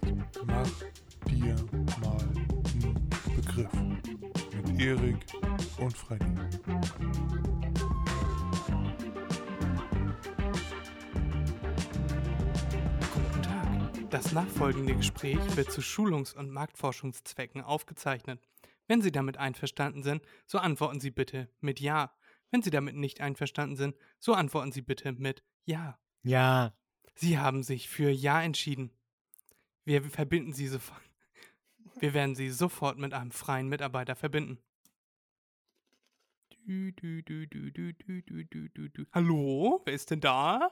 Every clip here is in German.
Podcast Mach dir mal einen Begriff mit Erik und Freddy. Guten Tag. Das nachfolgende Gespräch wird zu Schulungs- und Marktforschungszwecken aufgezeichnet. Wenn Sie damit einverstanden sind, so antworten Sie bitte mit Ja. Wenn Sie damit nicht einverstanden sind, so antworten Sie bitte mit Ja. Ja. Sie haben sich für Ja entschieden. Wir verbinden sie sofort. Wir werden sie sofort mit einem freien Mitarbeiter verbinden. Du, du, du, Hallo, wer ist denn da?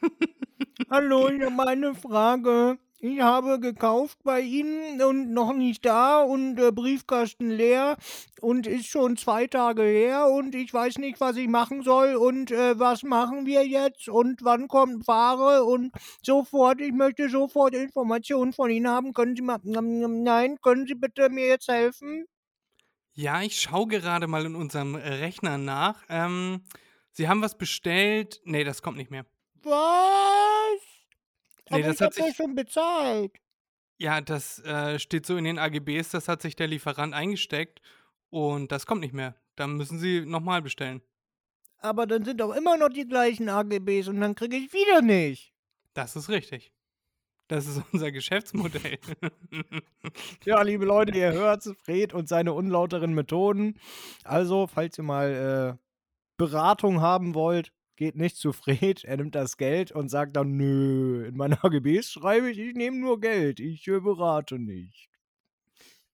Hallo, ich habe eine Frage. Ich habe gekauft bei Ihnen und noch nicht da und der Briefkasten leer und ist schon zwei Tage her und ich weiß nicht, was ich machen soll und äh, was machen wir jetzt und wann kommt Ware und sofort. Ich möchte sofort Informationen von Ihnen haben. Können Sie mal, nein, können Sie bitte mir jetzt helfen? Ja, ich schaue gerade mal in unserem Rechner nach. Ähm, Sie haben was bestellt. Nee, das kommt nicht mehr. Was? Nee, Aber das ich hat sich. schon bezahlt. Ja, das äh, steht so in den AGBs, das hat sich der Lieferant eingesteckt und das kommt nicht mehr. Da müssen Sie nochmal bestellen. Aber dann sind doch immer noch die gleichen AGBs und dann kriege ich wieder nicht. Das ist richtig. Das ist unser Geschäftsmodell. Ja, liebe Leute, ihr hört Fred und seine unlauteren Methoden. Also, falls ihr mal äh, Beratung haben wollt, geht nicht zu Fred. Er nimmt das Geld und sagt dann, nö, in meine AGBs schreibe ich, ich nehme nur Geld, ich äh, berate nicht.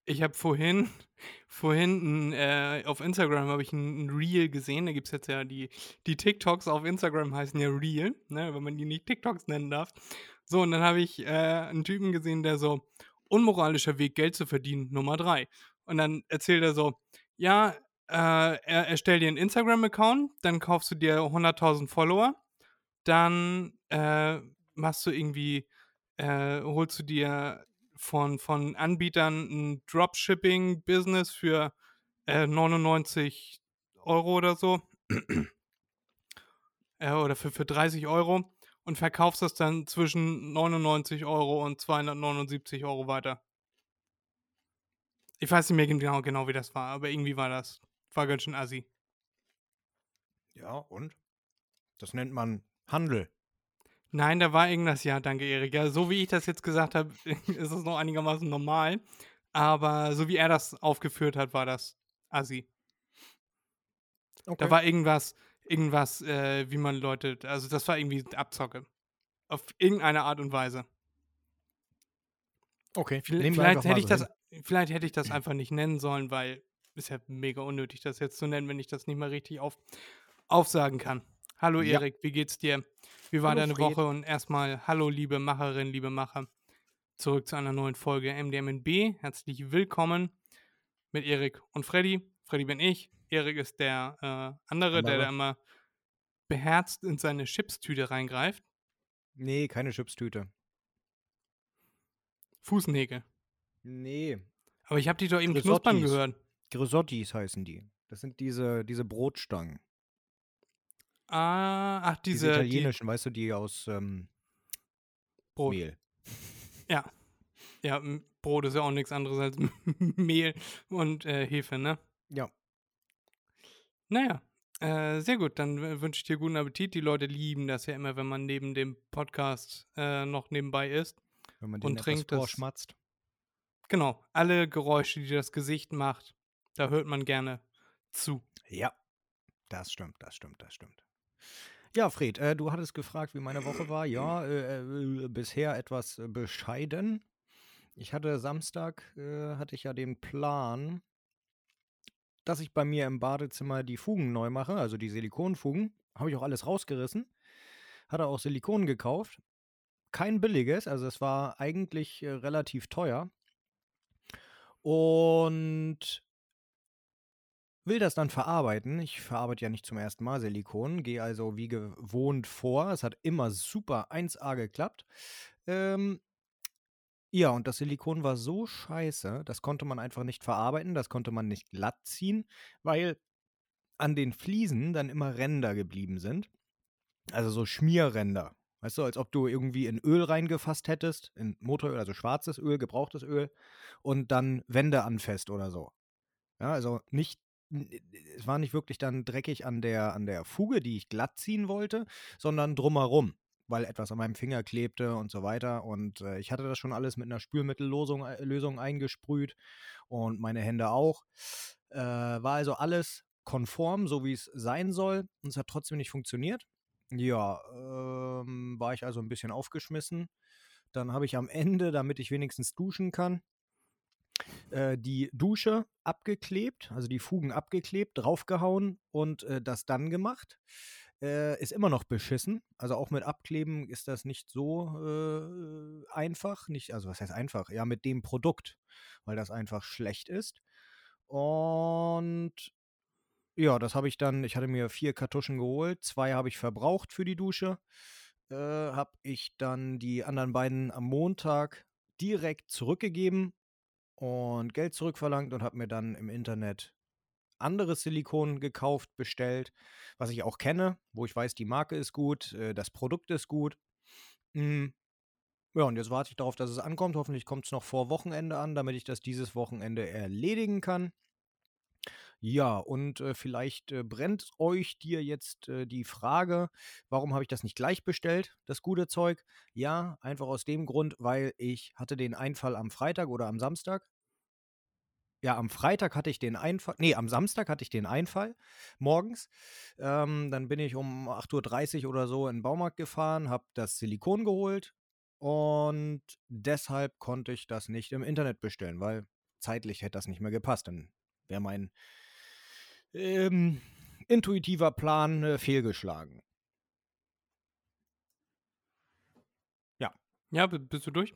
Ich habe vorhin, vorhin äh, auf Instagram habe ich ein, ein Reel gesehen. Da gibt es jetzt ja die, die TikToks auf Instagram heißen ja Reel, ne, wenn man die nicht TikToks nennen darf. So, und dann habe ich äh, einen Typen gesehen, der so, unmoralischer Weg, Geld zu verdienen, Nummer drei. Und dann erzählt er so, ja, äh, er erstellt dir einen Instagram-Account, dann kaufst du dir 100.000 Follower, dann äh, machst du irgendwie, äh, holst du dir von, von Anbietern ein Dropshipping-Business für äh, 99 Euro oder so. äh, oder für, für 30 Euro und verkaufst das dann zwischen 99 Euro und 279 Euro weiter. Ich weiß nicht mehr genau, genau wie das war, aber irgendwie war das, war ganz schön assi. Ja, und? Das nennt man Handel. Nein, da war irgendwas, ja, danke Erik. Ja, so wie ich das jetzt gesagt habe, ist es noch einigermaßen normal. Aber so wie er das aufgeführt hat, war das assi. Okay. Da war irgendwas, irgendwas, äh, wie man Leute, also das war irgendwie Abzocke. Auf irgendeine Art und Weise. okay. Vielleicht, vielleicht hätte ich das, vielleicht hätte ich das einfach nicht nennen sollen, weil ist ja mega unnötig, das jetzt zu nennen, wenn ich das nicht mal richtig auf, aufsagen kann. Hallo Ja. Erik, wie geht's dir? Wie war Hallo, deine Fred. Woche? Und erstmal Hallo liebe Macherin, liebe Macher. Zurück zu einer neuen Folge MDMNB. Herzlich willkommen mit Erik und Freddy. Freddy bin ich. Erik ist der äh, andere, der Andere. da immer beherzt in seine Chipstüte reingreift. Nee, keine Chipstüte. Fußnägel. Nee, Aber ich habe die doch eben knuspern gehört. Grisottis heißen die. Das sind diese, diese Brotstangen. Ah, ach, Diese, diese, die italienischen, weißt du, die aus ähm, Brot. Mehl. Ja. Ja, Brot ist ja auch nichts anderes als Mehl und äh, Hefe, ne? Ja. Naja, äh, sehr gut. Dann w- wünsche ich dir guten Appetit. Die Leute lieben das ja immer, wenn man neben dem Podcast äh, noch nebenbei isst. Wenn man Und den trinkt etwas das-. Genau, alle Geräusche, die das Gesicht macht, da hört man gerne zu. Ja, das stimmt, das stimmt, das stimmt. Ja, Fred, äh, du hattest gefragt, wie meine Woche war. Ja, äh, äh, bisher etwas äh, bescheiden. Ich hatte Samstag, äh, hatte ich ja den Plan, dass ich bei mir im Badezimmer die Fugen neu mache, also die Silikonfugen. Habe ich auch alles rausgerissen. Hatte auch Silikon gekauft. kein billiges, also es war eigentlich äh, relativ teuer. Und will das dann verarbeiten. Ich verarbeite ja nicht zum ersten Mal Silikon, gehe also wie gewohnt vor. Es hat immer super 1A geklappt. Ähm, ja, und das Silikon war so scheiße, das konnte man einfach nicht verarbeiten, das konnte man nicht glatt ziehen, weil an den Fliesen dann immer Ränder geblieben sind. Also so Schmierränder. Weißt du, als ob du irgendwie in Öl reingefasst hättest, in Motoröl, also schwarzes Öl, gebrauchtes Öl, und dann Wände anfasst oder so. Ja, also nicht, es war nicht wirklich dann dreckig an der, an der Fuge, die ich glatt ziehen wollte, sondern drumherum, weil etwas an meinem Finger klebte und so weiter. Und äh, ich hatte das schon alles mit einer Spülmittellösung äh, Lösung eingesprüht und meine Hände auch. Äh, war also alles konform, so wie es sein soll. Und es hat trotzdem nicht funktioniert. Ja, ähm, war ich also ein bisschen aufgeschmissen. Dann habe ich am Ende, damit ich wenigstens duschen kann, äh, die Dusche abgeklebt, also die Fugen abgeklebt, draufgehauen und äh, das dann gemacht. Äh, ist immer noch beschissen. Also auch mit Abkleben ist das nicht so äh, einfach. Nicht, also was heißt einfach? Ja, mit dem Produkt, weil das einfach schlecht ist. Und ja, das habe ich dann, ich hatte mir vier Kartuschen geholt, zwei habe ich verbraucht für die Dusche. Äh, habe ich dann die anderen beiden am Montag direkt zurückgegeben und Geld zurückverlangt und habe mir dann im Internet anderes Silikon gekauft, bestellt, was ich auch kenne, wo ich weiß, die Marke ist gut, äh, das Produkt ist gut. Mm. Ja, und jetzt warte ich darauf, dass es ankommt. Hoffentlich kommt es noch vor Wochenende an, damit ich das dieses Wochenende erledigen kann. Ja, und äh, vielleicht äh, brennt euch dir jetzt äh, die Frage, warum habe ich das nicht gleich bestellt, das gute Zeug? Ja, einfach aus dem Grund, weil ich hatte den Einfall am Freitag oder am Samstag. Ja, am Freitag hatte ich den Einfall, nee, am Samstag hatte ich den Einfall morgens. Ähm, dann bin ich um 8.30 Uhr oder so in den Baumarkt gefahren, habe das Silikon geholt und deshalb konnte ich das nicht im Internet bestellen, weil zeitlich hätte das nicht mehr gepasst. Dann wäre mein ähm, intuitiver Plan äh, fehlgeschlagen. Ja. Ja, bist du durch?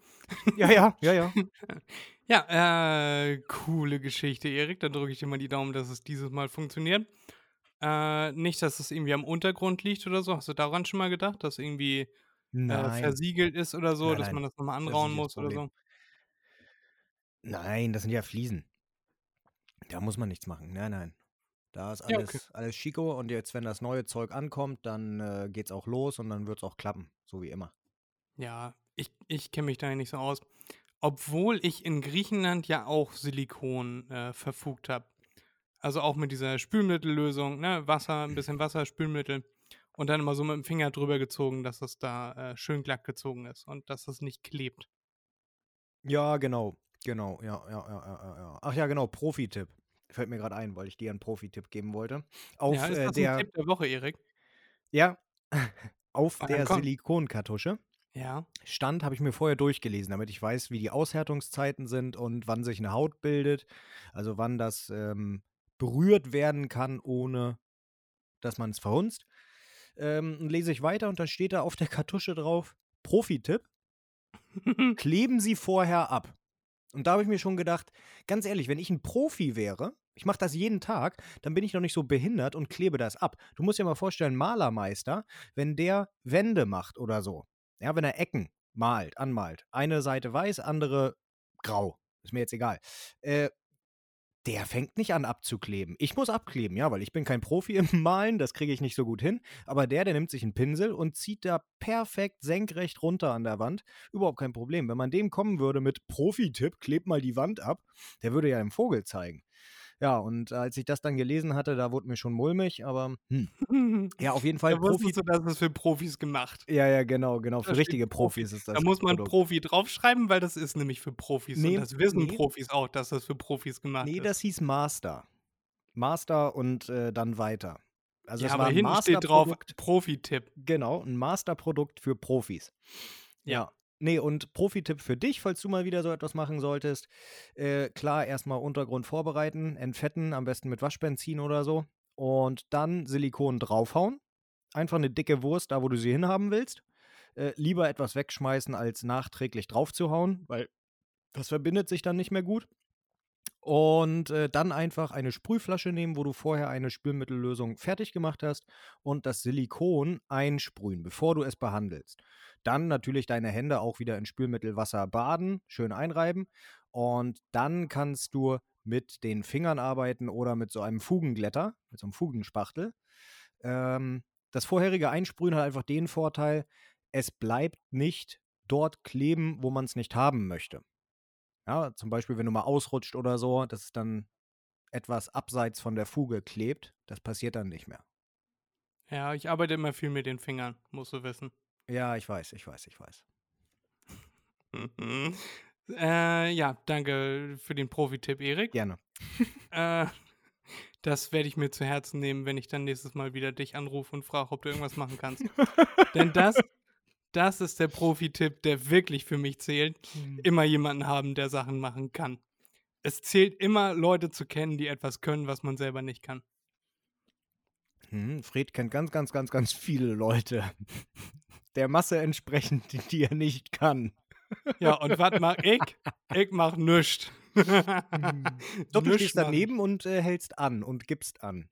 Ja, ja, ja, ja. ja, äh, coole Geschichte, Erik. Dann drücke ich dir mal die Daumen, dass es dieses Mal funktioniert. Äh, nicht, dass es irgendwie am Untergrund liegt oder so. Hast du daran schon mal gedacht, dass irgendwie äh, versiegelt ist oder so, Nein, dass man das nochmal anrauen das muss oder so? Nein, das sind ja Fliesen. Da muss man nichts machen. Nein, nein. Da ist Ja, alles, okay. alles Chico und jetzt, wenn das neue Zeug ankommt, dann äh, geht's auch los und dann wird's auch klappen, so wie immer. Ja, ich, ich kenne mich da ja nicht so aus. Obwohl ich in Griechenland ja auch Silikon äh, verfugt habe. Also auch mit dieser Spülmittellösung, ne? Wasser, ein bisschen Wasser, Spülmittel. Und dann immer so mit dem Finger drüber gezogen, dass es da äh, schön glatt gezogen ist und dass es nicht klebt. Ja, genau. Genau, ja, ja, ja, ja, ja, ja. Ach ja, genau, Profi-Tipp. Fällt mir gerade ein, weil ich dir einen Profi-Tipp geben wollte. Auf ja, ist äh, das ein der, Tipp der Woche, Erik? ja, auf dann der. Silikonkartusche Ja. stand, habe ich mir vorher durchgelesen, damit ich weiß, wie die Aushärtungszeiten sind und wann sich eine Haut bildet. Also wann das ähm, berührt werden kann, ohne dass man es verhunzt. Ähm, und lese ich weiter und dann steht da auf der Kartusche drauf, Profi-Tipp, kleben Sie vorher ab. Und da habe ich mir schon gedacht, ganz ehrlich, wenn ich ein Profi wäre, ich mache das jeden Tag, dann bin ich noch nicht so behindert und klebe das ab. Du musst dir mal vorstellen, Malermeister, wenn der Wände macht oder so, ja, wenn er Ecken malt, anmalt, eine Seite weiß, andere grau, ist mir jetzt egal, äh, der fängt nicht an abzukleben. Ich muss abkleben, ja, weil ich bin kein Profi im Malen, das kriege ich nicht so gut hin. Aber der, der nimmt sich einen Pinsel und zieht da perfekt senkrecht runter an der Wand. Überhaupt kein Problem. Wenn man dem kommen würde mit Profi-Tipp, kleb mal die Wand ab, der würde ja dem Vogel zeigen. Ja, und als ich das dann gelesen hatte, da wurde mir schon mulmig, aber hm. ja, auf jeden Fall Da Profi. du, das ist für Profis gemacht. Ja, ja, genau, genau. Für Da richtige Profi. Profis ist das. Da muss man Produkt. Profi draufschreiben, weil das ist nämlich für Profis. Nee, und das wissen nee. Profis auch, dass das für Profis gemacht Nee, ist. das hieß Master. Master und äh, dann weiter. Also ja, es aber war ein hinten steht drauf. Profi-Tipp. Genau, ein Masterprodukt für Profis. Ja. Ja. Nee, und Profi-Tipp für dich, falls du mal wieder so etwas machen solltest. Äh, klar, erstmal Untergrund vorbereiten, entfetten, am besten mit Waschbenzin oder so. Und dann Silikon draufhauen. Einfach eine dicke Wurst, da wo du sie hinhaben willst. Äh, lieber etwas wegschmeißen, als nachträglich draufzuhauen, weil das verbindet sich dann nicht mehr gut. Und äh, dann einfach eine Sprühflasche nehmen, wo du vorher eine Spülmittellösung fertig gemacht hast und das Silikon einsprühen, bevor du es behandelst. Dann natürlich deine Hände auch wieder in Spülmittelwasser baden, schön einreiben. Und dann kannst du mit den Fingern arbeiten oder mit so einem Fugenglätter, mit so einem Fugenspachtel. Ähm, das vorherige Einsprühen hat einfach den Vorteil, es bleibt nicht dort kleben, wo man es nicht haben möchte. Ja, zum Beispiel, wenn du mal ausrutscht oder so, dass es dann etwas abseits von der Fuge klebt, das passiert dann nicht mehr. Ja, ich arbeite immer viel mit den Fingern, musst du wissen. Ja, ich weiß, ich weiß, ich weiß. äh, ja, danke für den Profi-Tipp, Erik. Gerne. Äh, das werde ich mir zu Herzen nehmen, wenn ich dann nächstes Mal wieder dich anrufe und frage, ob du irgendwas machen kannst. Denn das, das ist der Profi-Tipp, der wirklich für mich zählt. Mhm. Immer jemanden haben, der Sachen machen kann. Es zählt immer, Leute zu kennen, die etwas können, was man selber nicht kann. Hm, Fred kennt ganz, ganz, ganz, ganz viele Leute. Der Masse entsprechend, die, die er nicht kann. Ja, und was mach ich? Ich mach nichts. Doch, du stehst daneben und äh, hältst an und gibst an.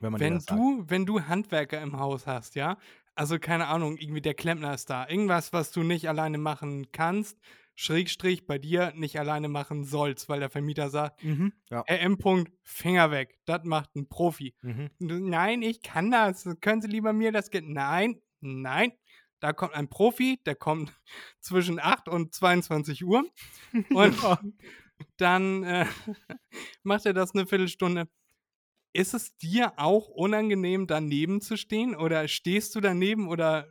Wenn Wenn du, wenn du Handwerker im Haus hast, ja, also keine Ahnung, irgendwie der Klempner ist da, irgendwas, was du nicht alleine machen kannst, Schrägstrich bei dir nicht alleine machen sollst, weil der Vermieter sagt, Mhm. Ja. RM. Punkt, Finger weg, das macht ein Profi. Mhm. Nein, ich kann das. Können Sie lieber mir das Geld? Nein, nein. Da kommt ein Profi, der kommt zwischen 8 und 22 Uhr und dann äh, macht er das eine Viertelstunde. Ist es dir auch unangenehm, daneben zu stehen? Oder stehst du daneben oder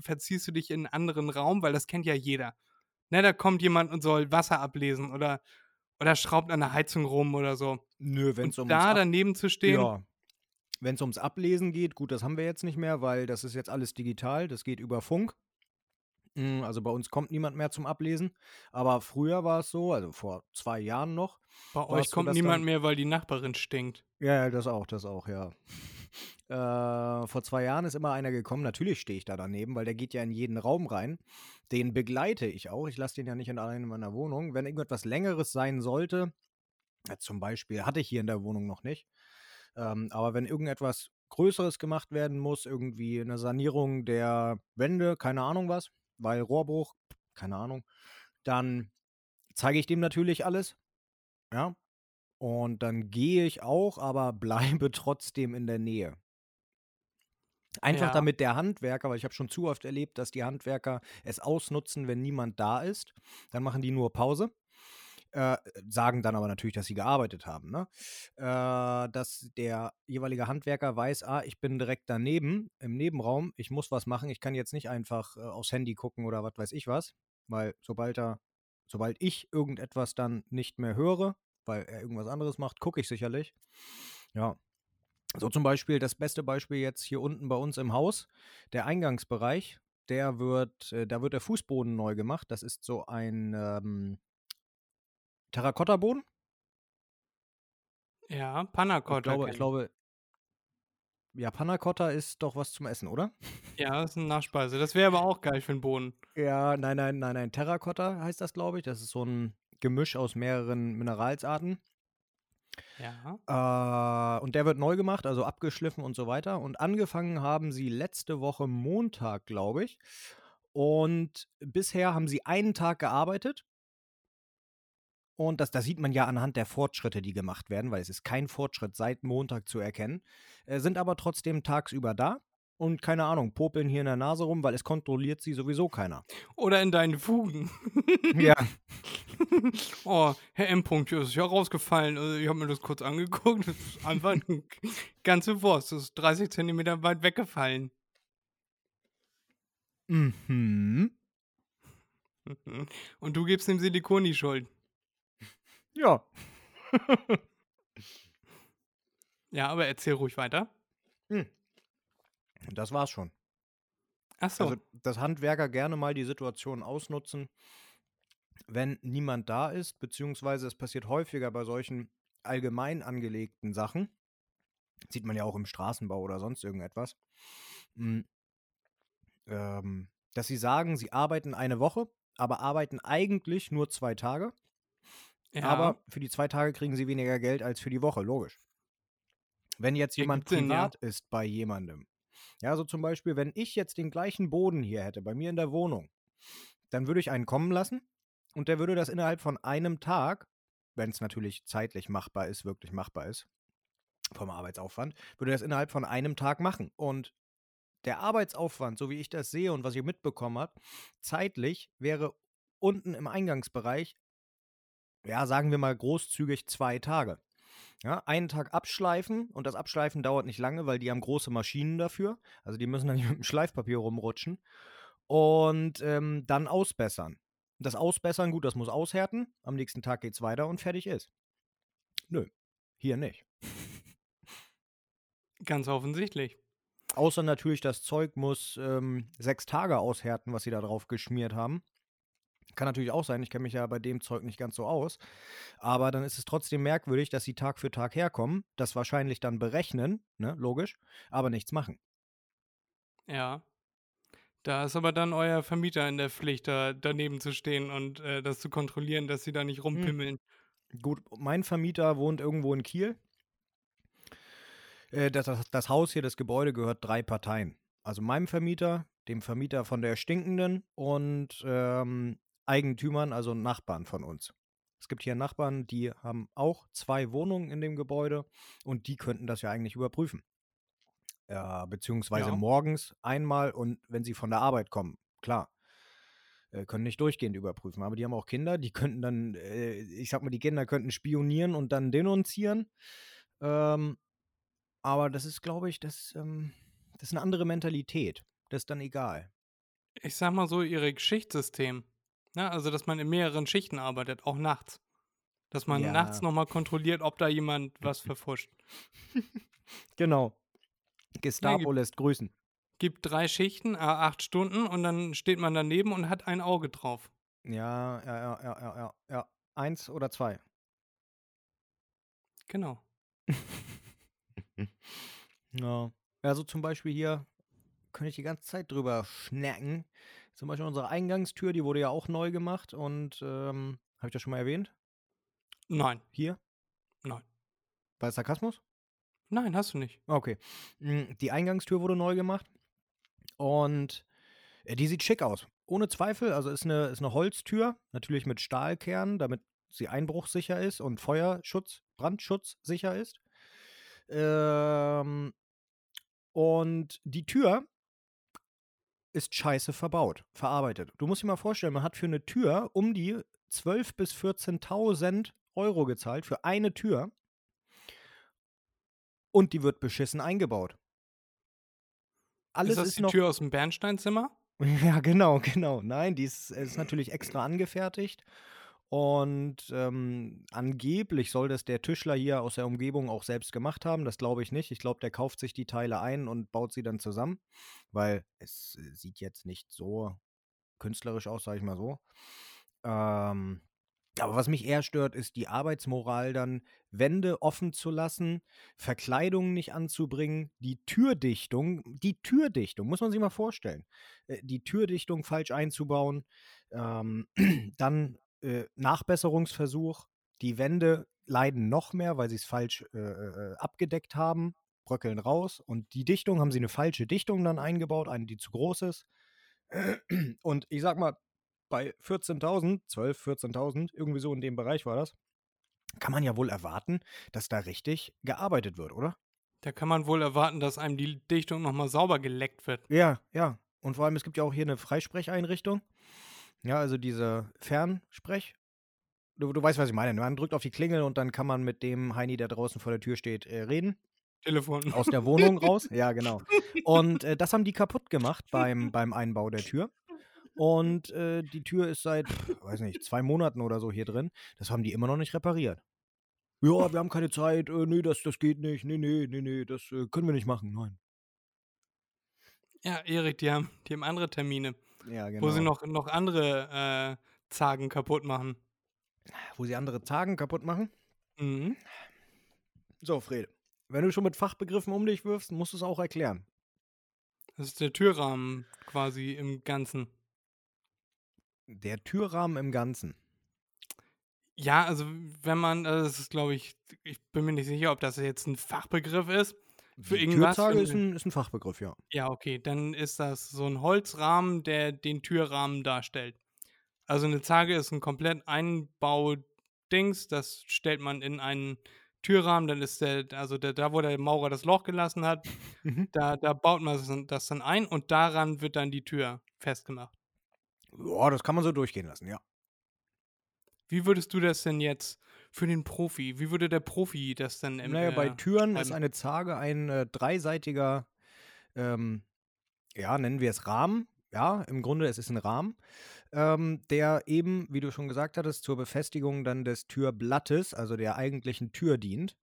verziehst du dich in einen anderen Raum? Weil das kennt ja jeder. Ne, da kommt jemand und soll Wasser ablesen oder, oder schraubt an der Heizung rum oder so. Nö, wenn es ums da daneben zu stehen, Ja. Wenn es ums Ablesen geht, gut, das haben wir jetzt nicht mehr, weil das ist jetzt alles digital, das geht über Funk. Mm, Also bei uns kommt niemand mehr zum Ablesen. Aber früher war es so, also vor zwei Jahren noch. bei euch so, kommt dass niemand dann- mehr, weil die Nachbarin stinkt. Ja, das auch, das auch, ja. Äh, vor zwei Jahren ist immer einer gekommen, natürlich stehe ich da daneben, weil der geht ja in jeden Raum rein. Den begleite ich auch. Ich lasse den ja nicht in allein in meiner Wohnung. Wenn irgendetwas Längeres sein sollte, ja, zum Beispiel hatte ich hier in der Wohnung noch nicht, ähm, aber wenn irgendetwas Größeres gemacht werden muss, irgendwie eine Sanierung der Wände, keine Ahnung was, weil Rohrbruch, keine Ahnung, dann zeige ich dem natürlich alles. Ja. Und dann gehe ich auch, aber bleibe trotzdem in der Nähe. Einfach Ja. damit der Handwerker, weil ich habe schon zu oft erlebt, dass die Handwerker es ausnutzen, wenn niemand da ist. Dann machen die nur Pause. Äh, sagen dann aber natürlich, dass sie gearbeitet haben. Ne? Äh, dass der jeweilige Handwerker weiß, ah, ich bin direkt daneben im Nebenraum, ich muss was machen, ich kann jetzt nicht einfach äh, aufs Handy gucken oder was weiß ich was, weil sobald er, sobald ich irgendetwas dann nicht mehr höre, weil er irgendwas anderes macht, gucke ich sicherlich. Ja. So zum Beispiel das beste Beispiel jetzt hier unten bei uns im Haus, der Eingangsbereich, der wird, äh, da wird der Fußboden neu gemacht. Das ist so ein ähm, Terrakotta-Boden. Ja, Panna Ich glaube, ich glaube, ja, Panna Cotta ist doch was zum Essen, oder? Ja, das ist eine Nachspeise. Das wäre aber auch geil für den Boden. Ja, nein, nein, nein, nein. Terrakotta heißt das, glaube ich. Das ist so ein Gemisch aus mehreren Mineralsarten. Ja. Äh, und der wird neu gemacht, also abgeschliffen und so weiter. Und angefangen haben sie letzte Woche Montag, glaube ich. Und bisher haben sie einen Tag gearbeitet. Und das, das sieht man ja anhand der Fortschritte, die gemacht werden, weil es ist kein Fortschritt seit Montag zu erkennen. Äh, sind aber trotzdem tagsüber da und keine Ahnung, popeln hier in der Nase rum, weil es kontrolliert sie sowieso keiner. Oder in deinen Fugen. ja. oh, Herr M. -Punkt, ist ja rausgefallen. Also ich habe mir das kurz angeguckt. Das ist einfach eine ganze Wurst. Das ist 30 Zentimeter weit weggefallen. Mhm. Und du gibst dem Silikon die Schuld. Ja. Ja, aber erzähl ruhig weiter. Das war's schon. Achso. Also, dass Handwerker gerne mal die Situation ausnutzen, wenn niemand da ist, beziehungsweise es passiert häufiger bei solchen allgemein angelegten Sachen. Sieht man ja auch im Straßenbau oder sonst irgendetwas. Mm, ähm, dass sie sagen, sie arbeiten eine Woche, aber arbeiten eigentlich nur zwei Tage. Ja, Aber für die zwei Tage kriegen sie weniger Geld als für die Woche, logisch. Wenn jetzt Ja, jemand gibt Sinn, ja. privat ist bei jemandem, ja, so zum Beispiel, wenn ich jetzt den gleichen Boden hier hätte, bei mir in der Wohnung, dann würde ich einen kommen lassen und der würde das innerhalb von einem Tag, wenn es natürlich zeitlich machbar ist, wirklich machbar ist, vom Arbeitsaufwand, würde das innerhalb von einem Tag machen. Und der Arbeitsaufwand, so wie ich das sehe und was ich mitbekommen habe, zeitlich wäre unten im Eingangsbereich, ja, sagen wir mal großzügig zwei Tage. Ja, einen Tag abschleifen und das Abschleifen dauert nicht lange, weil die haben große Maschinen dafür. Also die müssen dann nicht mit dem Schleifpapier rumrutschen. Und ähm, dann ausbessern. Das Ausbessern, gut, das muss aushärten. Am nächsten Tag geht's weiter und fertig ist. Nö, hier nicht. ganz offensichtlich. Außer natürlich, das Zeug muss ähm, sechs Tage aushärten, was sie da drauf geschmiert haben. Kann natürlich auch sein, ich kenne mich ja bei dem Zeug nicht ganz so aus. Aber dann ist es trotzdem merkwürdig, dass sie Tag für Tag herkommen, das wahrscheinlich dann berechnen, ne, logisch, aber nichts machen. Ja. Da ist aber dann euer Vermieter in der Pflicht, da daneben zu stehen und äh, das zu kontrollieren, dass sie da nicht rumpimmeln. Gut, mein Vermieter wohnt irgendwo in Kiel. Äh, das, das, das Haus hier, das Gebäude gehört drei Parteien. Also meinem Vermieter, dem Vermieter von der Stinkenden und ähm, Eigentümern, also Nachbarn von uns. Es gibt hier Nachbarn, die haben auch zwei Wohnungen in dem Gebäude und die könnten das ja eigentlich überprüfen. Ja, beziehungsweise Ja. morgens einmal und wenn sie von der Arbeit kommen, klar. Äh, können nicht durchgehend überprüfen, aber die haben auch Kinder, die könnten dann, äh, ich sag mal, die Kinder könnten spionieren und dann denunzieren. Ähm, aber das ist, glaube ich, das, ähm, das ist eine andere Mentalität. Das ist dann egal. Ich sag mal so, ihre Geschichtsystem. Ne? Also, dass man in mehreren Schichten arbeitet, auch nachts. Dass man Ja. nachts nochmal kontrolliert, ob da jemand was verfuscht. Genau. Gestapo gibt- lässt grüßen. Gibt drei Schichten, äh, acht Stunden und dann steht man daneben und hat ein Auge drauf. Ja, ja, ja, ja, ja, ja, ja. Eins oder zwei. Genau. Ja. Also zum Beispiel hier könnte ich die ganze Zeit drüber schnacken. Zum Beispiel unsere Eingangstür, die wurde ja auch neu gemacht und ähm, habe ich das schon mal erwähnt? Nein, Hier? Nein. Bei Sarkasmus? nein, hast du nicht. Okay. Mm, Die Eingangstür wurde neu gemacht und äh, die sieht schick aus. Ohne Zweifel. Also ist eine, ist eine Holztür, natürlich mit Stahlkern, damit sie einbruchsicher ist und Feuerschutz, Brandschutzsicher ist. Ähm, und die Tür ist scheiße verbaut, verarbeitet. Du musst dir mal vorstellen, man hat für eine Tür um die 12.000 bis 14.000 Euro gezahlt für eine Tür und die wird beschissen eingebaut. Alles ist das ist, die noch. Tür aus dem Bernsteinzimmer? Ja, genau, genau. Nein, die ist, ist natürlich extra angefertigt. Und ähm, angeblich soll das der Tischler hier aus der Umgebung auch selbst gemacht haben. Das glaube ich nicht. Ich glaube, der kauft sich die Teile ein und baut sie dann zusammen, weil es äh, sieht jetzt nicht so künstlerisch aus, sage ich mal so. Ähm, aber was mich eher stört, ist die Arbeitsmoral dann, Wände offen zu lassen, Verkleidungen nicht anzubringen, die Türdichtung, die Türdichtung, muss man sich mal vorstellen, äh, die Türdichtung falsch einzubauen, ähm, dann äh, Nachbesserungsversuch, die Wände leiden noch mehr, weil sie es falsch äh, äh, abgedeckt haben, bröckeln raus und die Dichtung haben sie eine falsche Dichtung dann eingebaut, eine, die zu groß ist. Und ich sag mal, bei 14.000, 12, 14.000, irgendwie so in dem Bereich war das, kann man ja wohl erwarten, dass da richtig gearbeitet wird, oder? Da kann man wohl erwarten, dass einem die Dichtung nochmal sauber geleckt wird. Ja, ja. Und vor allem, es gibt ja auch hier eine Freisprecheinrichtung. Ja, also diese Fernsprech. Du, du weißt, was ich meine. Man drückt auf die Klingel und dann kann man mit dem Heini, der draußen vor der Tür steht, äh, reden. Telefon. Aus der Wohnung raus. Ja, genau. Und äh, das haben die kaputt gemacht beim, beim Einbau der Tür. Und äh, die Tür ist seit, weiß nicht, zwei Monaten oder so hier drin. Das haben die immer noch nicht repariert. Ja, wir haben keine Zeit. Äh, nee, das, das geht nicht. Nee, nee, nee, nee, das äh, können wir nicht machen. Nein. Ja, Erik, die haben, die haben andere Termine, Ja, genau. wo sie noch, noch andere äh, Zagen kaputt machen. wo sie andere Zagen kaputt machen. Mhm. So, Fred, wenn du schon mit Fachbegriffen um dich wirfst, musst du es auch erklären. Das ist der Türrahmen quasi im Ganzen. Der Türrahmen im Ganzen. Ja, also wenn man, also das ist glaube ich, ich bin mir nicht sicher, ob das jetzt ein Fachbegriff ist. Für irgendwas, Türzage ist ein, ist ein Fachbegriff, ja. Ja, okay, dann ist das so ein Holzrahmen, der den Türrahmen darstellt. Also eine Zage ist ein komplett Einbau-Dings, das stellt man in einen Türrahmen, dann ist der, also der, da, wo der Maurer das Loch gelassen hat, Mhm. da, da baut man das dann- das dann ein und daran wird dann die Tür festgemacht. Ja, das kann man so durchgehen lassen, ja. Wie würdest du das denn jetzt für den Profi, wie würde der Profi das denn im, Naja, bei äh, Türen ist eine Zage ein äh, dreiseitiger, ähm, ja, nennen wir es Rahmen. Ja, im Grunde es ist ein Rahmen, ähm, der eben, wie du schon gesagt hattest, zur Befestigung dann des Türblattes, also der eigentlichen Tür dient.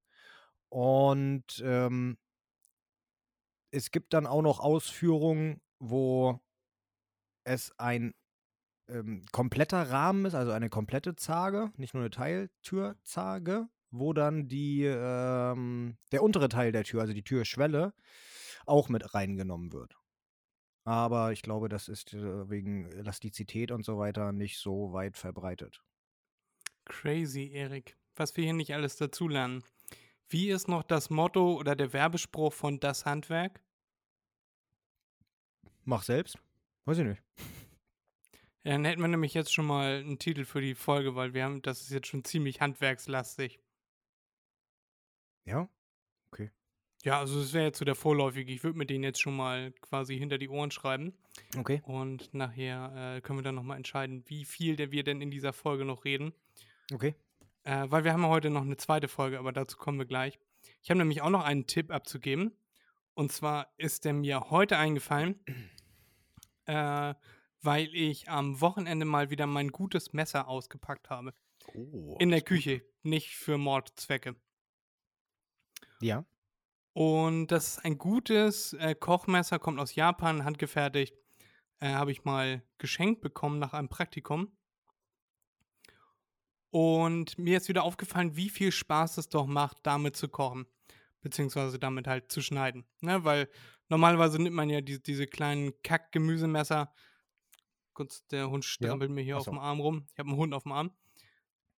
Und ähm, es gibt dann auch noch Ausführungen, wo es ein ähm, kompletter Rahmen ist, also eine komplette Zage, nicht nur eine Teiltürzage, wo dann die, ähm, der untere Teil der Tür, also die Türschwelle, auch mit reingenommen wird. Aber ich glaube, das ist äh, wegen Elastizität und so weiter nicht so weit verbreitet. Crazy, Erik. Was wir hier nicht alles dazulernen. Wie ist noch das Motto oder der Werbespruch von Das Handwerk? Mach selbst? Weiß ich nicht. Ja, dann hätten wir nämlich jetzt schon mal einen Titel für die Folge, weil wir haben, das ist jetzt schon ziemlich handwerkslastig. Ja? Ja, also es wäre jetzt so der vorläufige. Ich würde mir den jetzt schon mal quasi hinter die Ohren schreiben. Okay. Und nachher äh, können wir dann nochmal entscheiden, wie viel der wir denn in dieser Folge noch reden. Okay. Äh, weil wir haben ja heute noch eine zweite Folge, aber dazu kommen wir gleich. Ich habe nämlich auch noch einen Tipp abzugeben. Und zwar ist der mir heute eingefallen, äh, weil ich am Wochenende mal wieder mein gutes Messer ausgepackt habe. Oh, In der ist gut. Küche, nicht für Mordzwecke. Ja. Und das ist ein gutes äh, Kochmesser, kommt aus Japan, handgefertigt. Äh, Habe ich mal geschenkt bekommen nach einem Praktikum. Und mir ist wieder aufgefallen, wie viel Spaß es doch macht, damit zu kochen. Beziehungsweise damit halt zu schneiden. Ne? Weil normalerweise nimmt man ja die, diese kleinen Kack-Gemüsemesser. Kurz, der Hund strampelt mir hier ach auf dem Arm rum. Ich habe einen Hund auf dem Arm.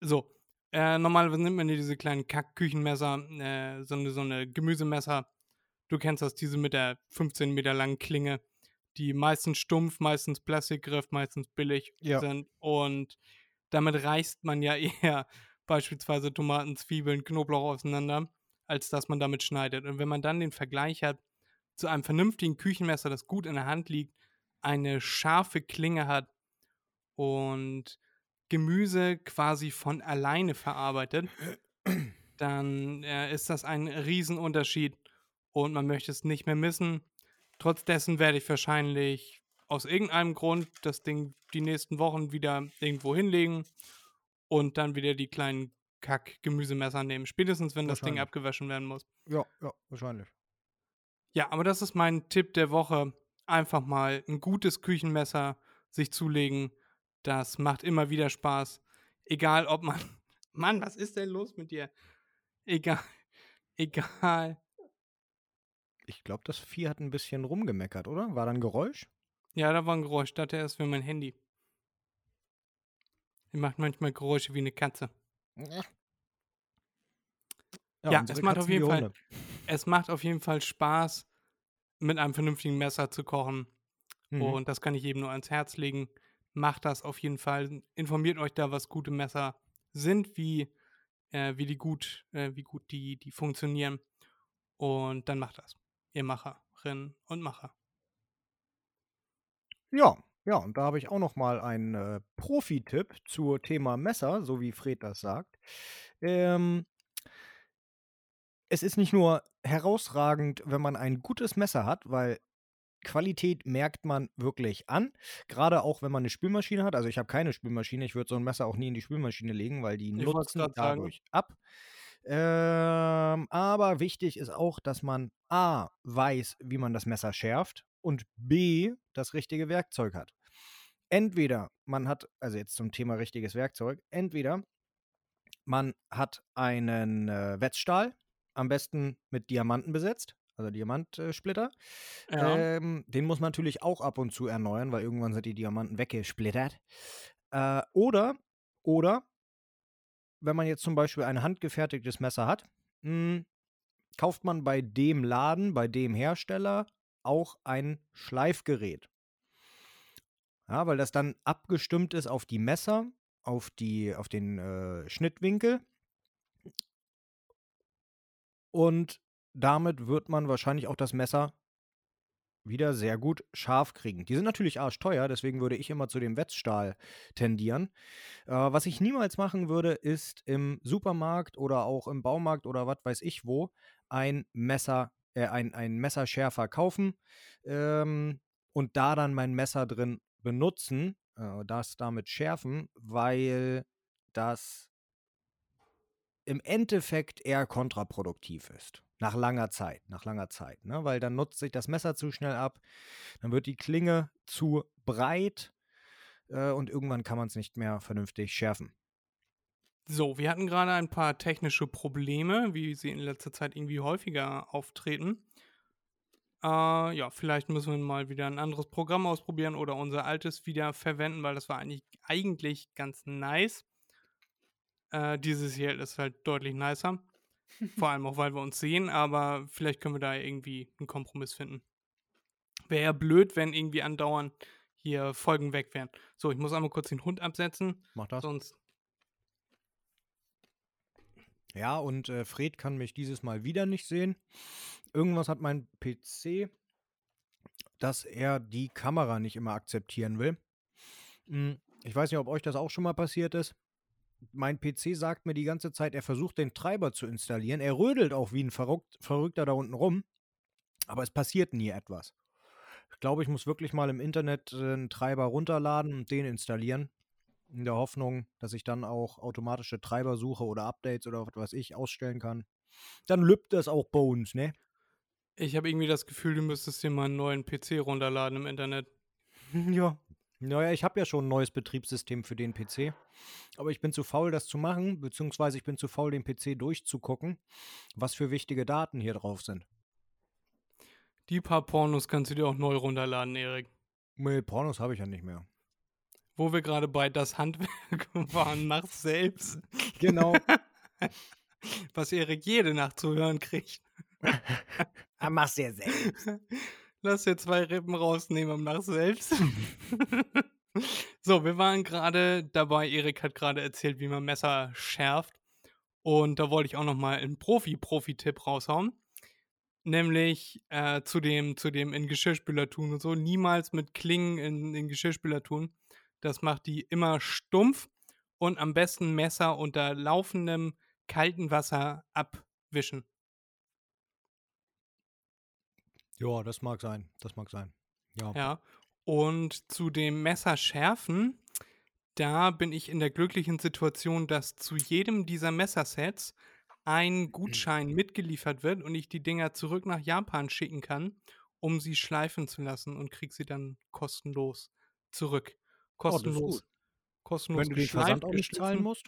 So, äh, normalerweise nimmt man ja diese kleinen Kack-Küchenmesser, äh, so, eine, so eine Gemüsemesser. Du kennst das, diese mit der 15 Meter langen Klinge, die meistens stumpf, meistens Plastikgriff, meistens billig Ja. sind. Und damit reißt man ja eher beispielsweise Tomaten, Zwiebeln, Knoblauch auseinander, als dass man damit schneidet. Und wenn man dann den Vergleich hat zu einem vernünftigen Küchenmesser, das gut in der Hand liegt, eine scharfe Klinge hat und Gemüse quasi von alleine verarbeitet, dann äh, ist das ein Riesenunterschied und man möchte es nicht mehr missen. Trotz dessen werde ich wahrscheinlich aus irgendeinem Grund das Ding die nächsten Wochen wieder irgendwo hinlegen und dann wieder die kleinen Kack-Gemüsemesser nehmen. Spätestens, wenn das Ding abgewaschen werden muss. Ja, ja, wahrscheinlich. Ja, aber das ist mein Tipp der Woche. Einfach mal ein gutes Küchenmesser sich zulegen. Das macht immer wieder Spaß. Egal, ob man. Mann, was ist denn los mit dir? Egal. Egal. Ich glaube, das Vieh hat ein bisschen rumgemeckert, oder? War da ein Geräusch? Ja, da war ein Geräusch. Dachte erst für mein Handy. Die macht manchmal Geräusche wie eine Katze. Ja, unsere es macht auf jeden Fall-. Es macht auf jeden Fall Spaß, mit einem vernünftigen Messer zu kochen. Mhm. Und das kann ich jedem nur ans Herz legen. Macht das auf jeden Fall. Informiert euch da, was gute Messer sind, wie, äh, wie die gut, äh, wie gut die, die funktionieren. Und dann macht das. Ihr Macherinnen und Macher. Ja, ja, und da habe ich auch noch mal einen äh, Profi-Tipp zu Thema Messer, so wie Fred das sagt. Ähm, es ist nicht nur herausragend, wenn man ein gutes Messer hat, weil Qualität merkt man wirklich an. Gerade auch, wenn man eine Spülmaschine hat. Also ich habe keine Spülmaschine. Ich würde so ein Messer auch nie in die Spülmaschine legen, weil die Ich nutzen grad sagen. dadurch ab. Ähm, aber wichtig ist auch, dass man A weiß, wie man das Messer schärft und B das richtige Werkzeug hat. Entweder man hat, also jetzt zum Thema richtiges Werkzeug, entweder man hat einen äh, Wetzstahl, am besten mit Diamanten besetzt, also Diamantsplitter. Ja. Ähm, den muss man natürlich auch ab und zu erneuern, weil irgendwann sind die Diamanten weggesplittert. Äh, oder, oder, wenn man jetzt zum Beispiel ein handgefertigtes Messer hat, mh, kauft man bei dem Laden, bei dem Hersteller auch ein Schleifgerät. Ja, weil das dann abgestimmt ist auf die Messer, auf, die, auf den äh, Schnittwinkel. Und damit wird man wahrscheinlich auch das Messer wieder sehr gut scharf kriegen. Die sind natürlich arschteuer, deswegen würde ich immer zu dem Wetzstahl tendieren. Äh, was ich niemals machen würde, ist im Supermarkt oder auch im Baumarkt oder was weiß ich wo ein Messer, äh, ein, ein Messerschärfer kaufen ähm, und da dann mein Messer drin benutzen, äh, das damit schärfen, weil das im Endeffekt eher kontraproduktiv ist. Nach langer Zeit, nach langer Zeit, ne? Weil dann nutzt sich das Messer zu schnell ab, dann wird die Klinge zu breit äh, und irgendwann kann man es nicht mehr vernünftig schärfen. So, wir hatten gerade ein paar technische Probleme, wie sie in letzter Zeit irgendwie häufiger auftreten. Äh, ja, vielleicht müssen wir mal wieder ein anderes Programm ausprobieren oder unser altes wieder verwenden, weil das war eigentlich, eigentlich ganz nice. Äh, dieses hier ist halt deutlich nicer. Vor allem auch, weil wir uns sehen, aber vielleicht können wir da irgendwie einen Kompromiss finden. Wäre ja blöd, wenn irgendwie andauernd hier Folgen weg wären. So, ich muss einmal kurz den Hund absetzen, Mach das. sonst. Ja, und äh, Fred kann mich dieses Mal wieder nicht sehen. Irgendwas hat mein PC, dass er die Kamera nicht immer akzeptieren will. Hm, Ich weiß nicht, ob euch das auch schon mal passiert ist. Mein PC sagt mir die ganze Zeit, er versucht den Treiber zu installieren. Er rödelt auch wie ein Verrückt, Verrückter da unten rum. Aber es passiert nie etwas. Ich glaube, ich muss wirklich mal im Internet äh, einen Treiber runterladen und den installieren. In der Hoffnung, dass ich dann auch automatische Treibersuche oder Updates oder was weiß ich ausstellen kann. Dann lübt das auch bei uns, ne? Ich habe irgendwie das Gefühl, du müsstest dir mal einen neuen PC runterladen im Internet. Ja. Naja, ich habe ja schon ein neues Betriebssystem für den PC. Aber ich bin zu faul, das zu machen, beziehungsweise ich bin zu faul, den PC durchzugucken, was für wichtige Daten hier drauf sind. Die paar Pornos kannst du dir auch neu runterladen, Erik. Nee, Pornos habe ich ja nicht mehr. Wo wir gerade bei das Handwerk waren, mach selbst. Genau. Was Erik jede Nacht zu hören kriegt. mach's ja selbst. Lass dir zwei Rippen rausnehmen und mach selbst. so, wir waren gerade dabei, Erik hat gerade erzählt, wie man Messer schärft. Und da wollte ich auch nochmal einen Profi-Profi-Tipp raushauen. Nämlich äh, zu, dem, zu dem in Geschirrspüler tun und so. Niemals mit Klingen in, in Geschirrspüler tun. Das macht die immer stumpf und am besten Messer unter laufendem kalten Wasser abwischen. Ja, das mag sein. Das mag sein. Ja. Ja. Und zu dem Messer schärfen, da bin ich in der glücklichen Situation, dass zu jedem dieser Messersets ein Gutschein mitgeliefert wird und ich die Dinger zurück nach Japan schicken kann, um sie schleifen zu lassen und krieg sie dann kostenlos zurück. Oh, Kostenlos. gut. kostenlos Wenn du den Versand auch nicht zahlen musst,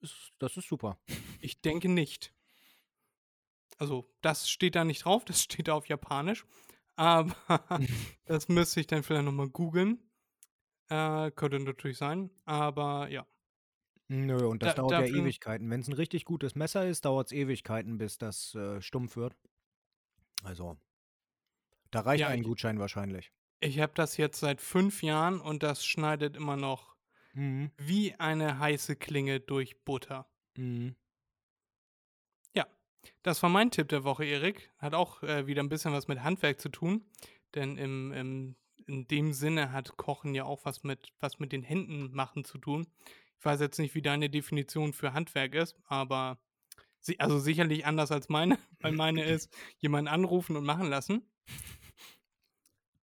ist, das ist super. Ich denke nicht. Also, das steht da nicht drauf, das steht da auf Japanisch. Aber das müsste ich dann vielleicht nochmal googeln. Äh, könnte natürlich sein. Aber ja. Nö, und das Da- dauert ja Ewigkeiten. Wenn es ein richtig gutes Messer ist, dauert es Ewigkeiten, bis das äh, stumpf wird. Also, da reicht Ja, ein ich- Gutschein wahrscheinlich. Ich habe das jetzt seit fünf Jahren und das schneidet immer noch Mhm. wie eine heiße Klinge durch Butter. Mhm. Das war mein Tipp der Woche, Erik. Hat auch äh, wieder ein bisschen was mit Handwerk zu tun. Denn im, im, in dem Sinne hat Kochen ja auch was mit, was mit den Händen machen zu tun. Ich weiß jetzt nicht, wie deine Definition für Handwerk ist, aber si also sicherlich anders als meine, weil meine ist, jemanden anrufen und machen lassen.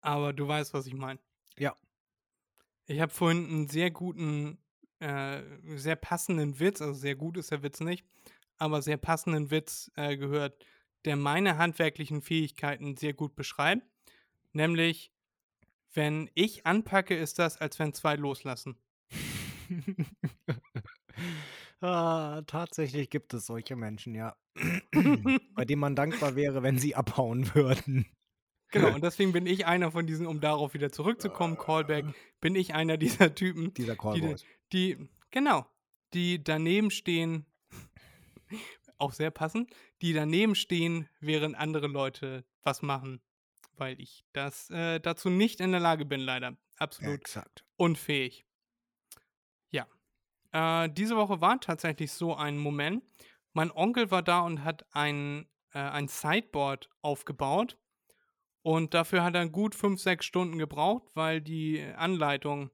Aber du weißt, was ich meine. Ja. Ich habe vorhin einen sehr guten, äh, sehr passenden Witz, also sehr gut ist der Witz nicht, aber sehr passenden Witz äh, gehört, der meine handwerklichen Fähigkeiten sehr gut beschreibt. Nämlich, wenn ich anpacke, ist das, als wenn zwei loslassen. Ah, tatsächlich gibt es solche Menschen, ja. Bei denen man dankbar wäre, wenn sie abhauen würden. Genau, und deswegen bin ich einer von diesen, um darauf wieder zurückzukommen, Callback, bin ich einer dieser Typen, Dieser die, Callboys. die, genau, die daneben stehen, auch sehr passend, die daneben stehen, während andere Leute was machen, weil ich das äh, dazu nicht in der Lage bin, leider. Absolut Exakt. unfähig. Ja. Äh, diese Woche war tatsächlich so ein Moment. Mein Onkel war da und hat ein, äh, ein Sideboard aufgebaut. Und dafür hat er gut fünf, sechs Stunden gebraucht, weil die Anleitung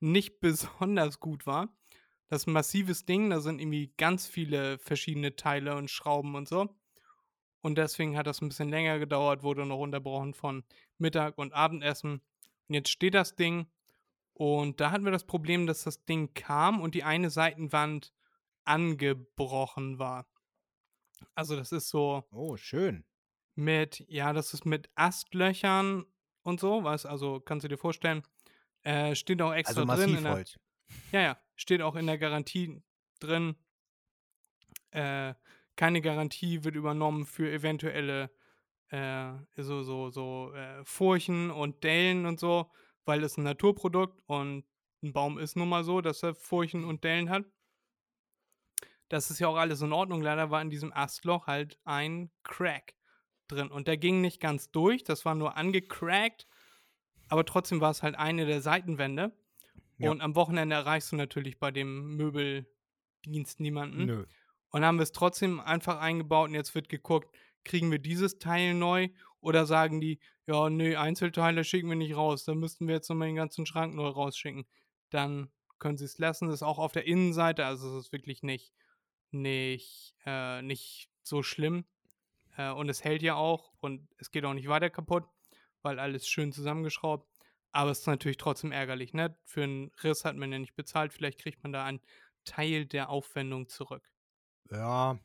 nicht besonders gut war. Das ist ein massives Ding, da sind irgendwie ganz viele verschiedene Teile und Schrauben und so. Und deswegen hat das ein bisschen länger gedauert, wurde noch unterbrochen von Mittag und Abendessen. Und jetzt steht das Ding und da hatten wir das Problem, dass das Ding kam und die eine Seitenwand angebrochen war. Also das ist so Oh, schön. mit, ja, das ist mit Astlöchern und so, was, also kannst du dir vorstellen, äh, steht auch extra Also drin. In der, Massivholz. ja, ja, steht auch in der Garantie drin. Äh, keine Garantie wird übernommen für eventuelle äh, so, so, so äh, Furchen und Dellen und so, weil es ein Naturprodukt und ein Baum ist nun mal so, dass er Furchen und Dellen hat. Das ist ja auch alles in Ordnung. Leider war in diesem Astloch halt ein Crack drin und der ging nicht ganz durch. Das war nur angecrackt, aber trotzdem war es halt eine der Seitenwände. Ja. Und am Wochenende erreichst du natürlich bei dem Möbeldienst niemanden. Nö. Und haben wir es trotzdem einfach eingebaut und jetzt wird geguckt, kriegen wir dieses Teil neu oder sagen die, ja, nee, Einzelteile schicken wir nicht raus, dann müssten wir jetzt nochmal den ganzen Schrank neu rausschicken. Dann können sie es lassen, das ist auch auf der Innenseite, also es ist wirklich nicht, nicht, äh, nicht so schlimm. Äh, und es hält ja auch und es geht auch nicht weiter kaputt, weil alles schön zusammengeschraubt. Aber es ist natürlich trotzdem ärgerlich, ne? Für einen Riss hat man ja nicht bezahlt, vielleicht kriegt man da einen Teil der Aufwendung zurück. Ja,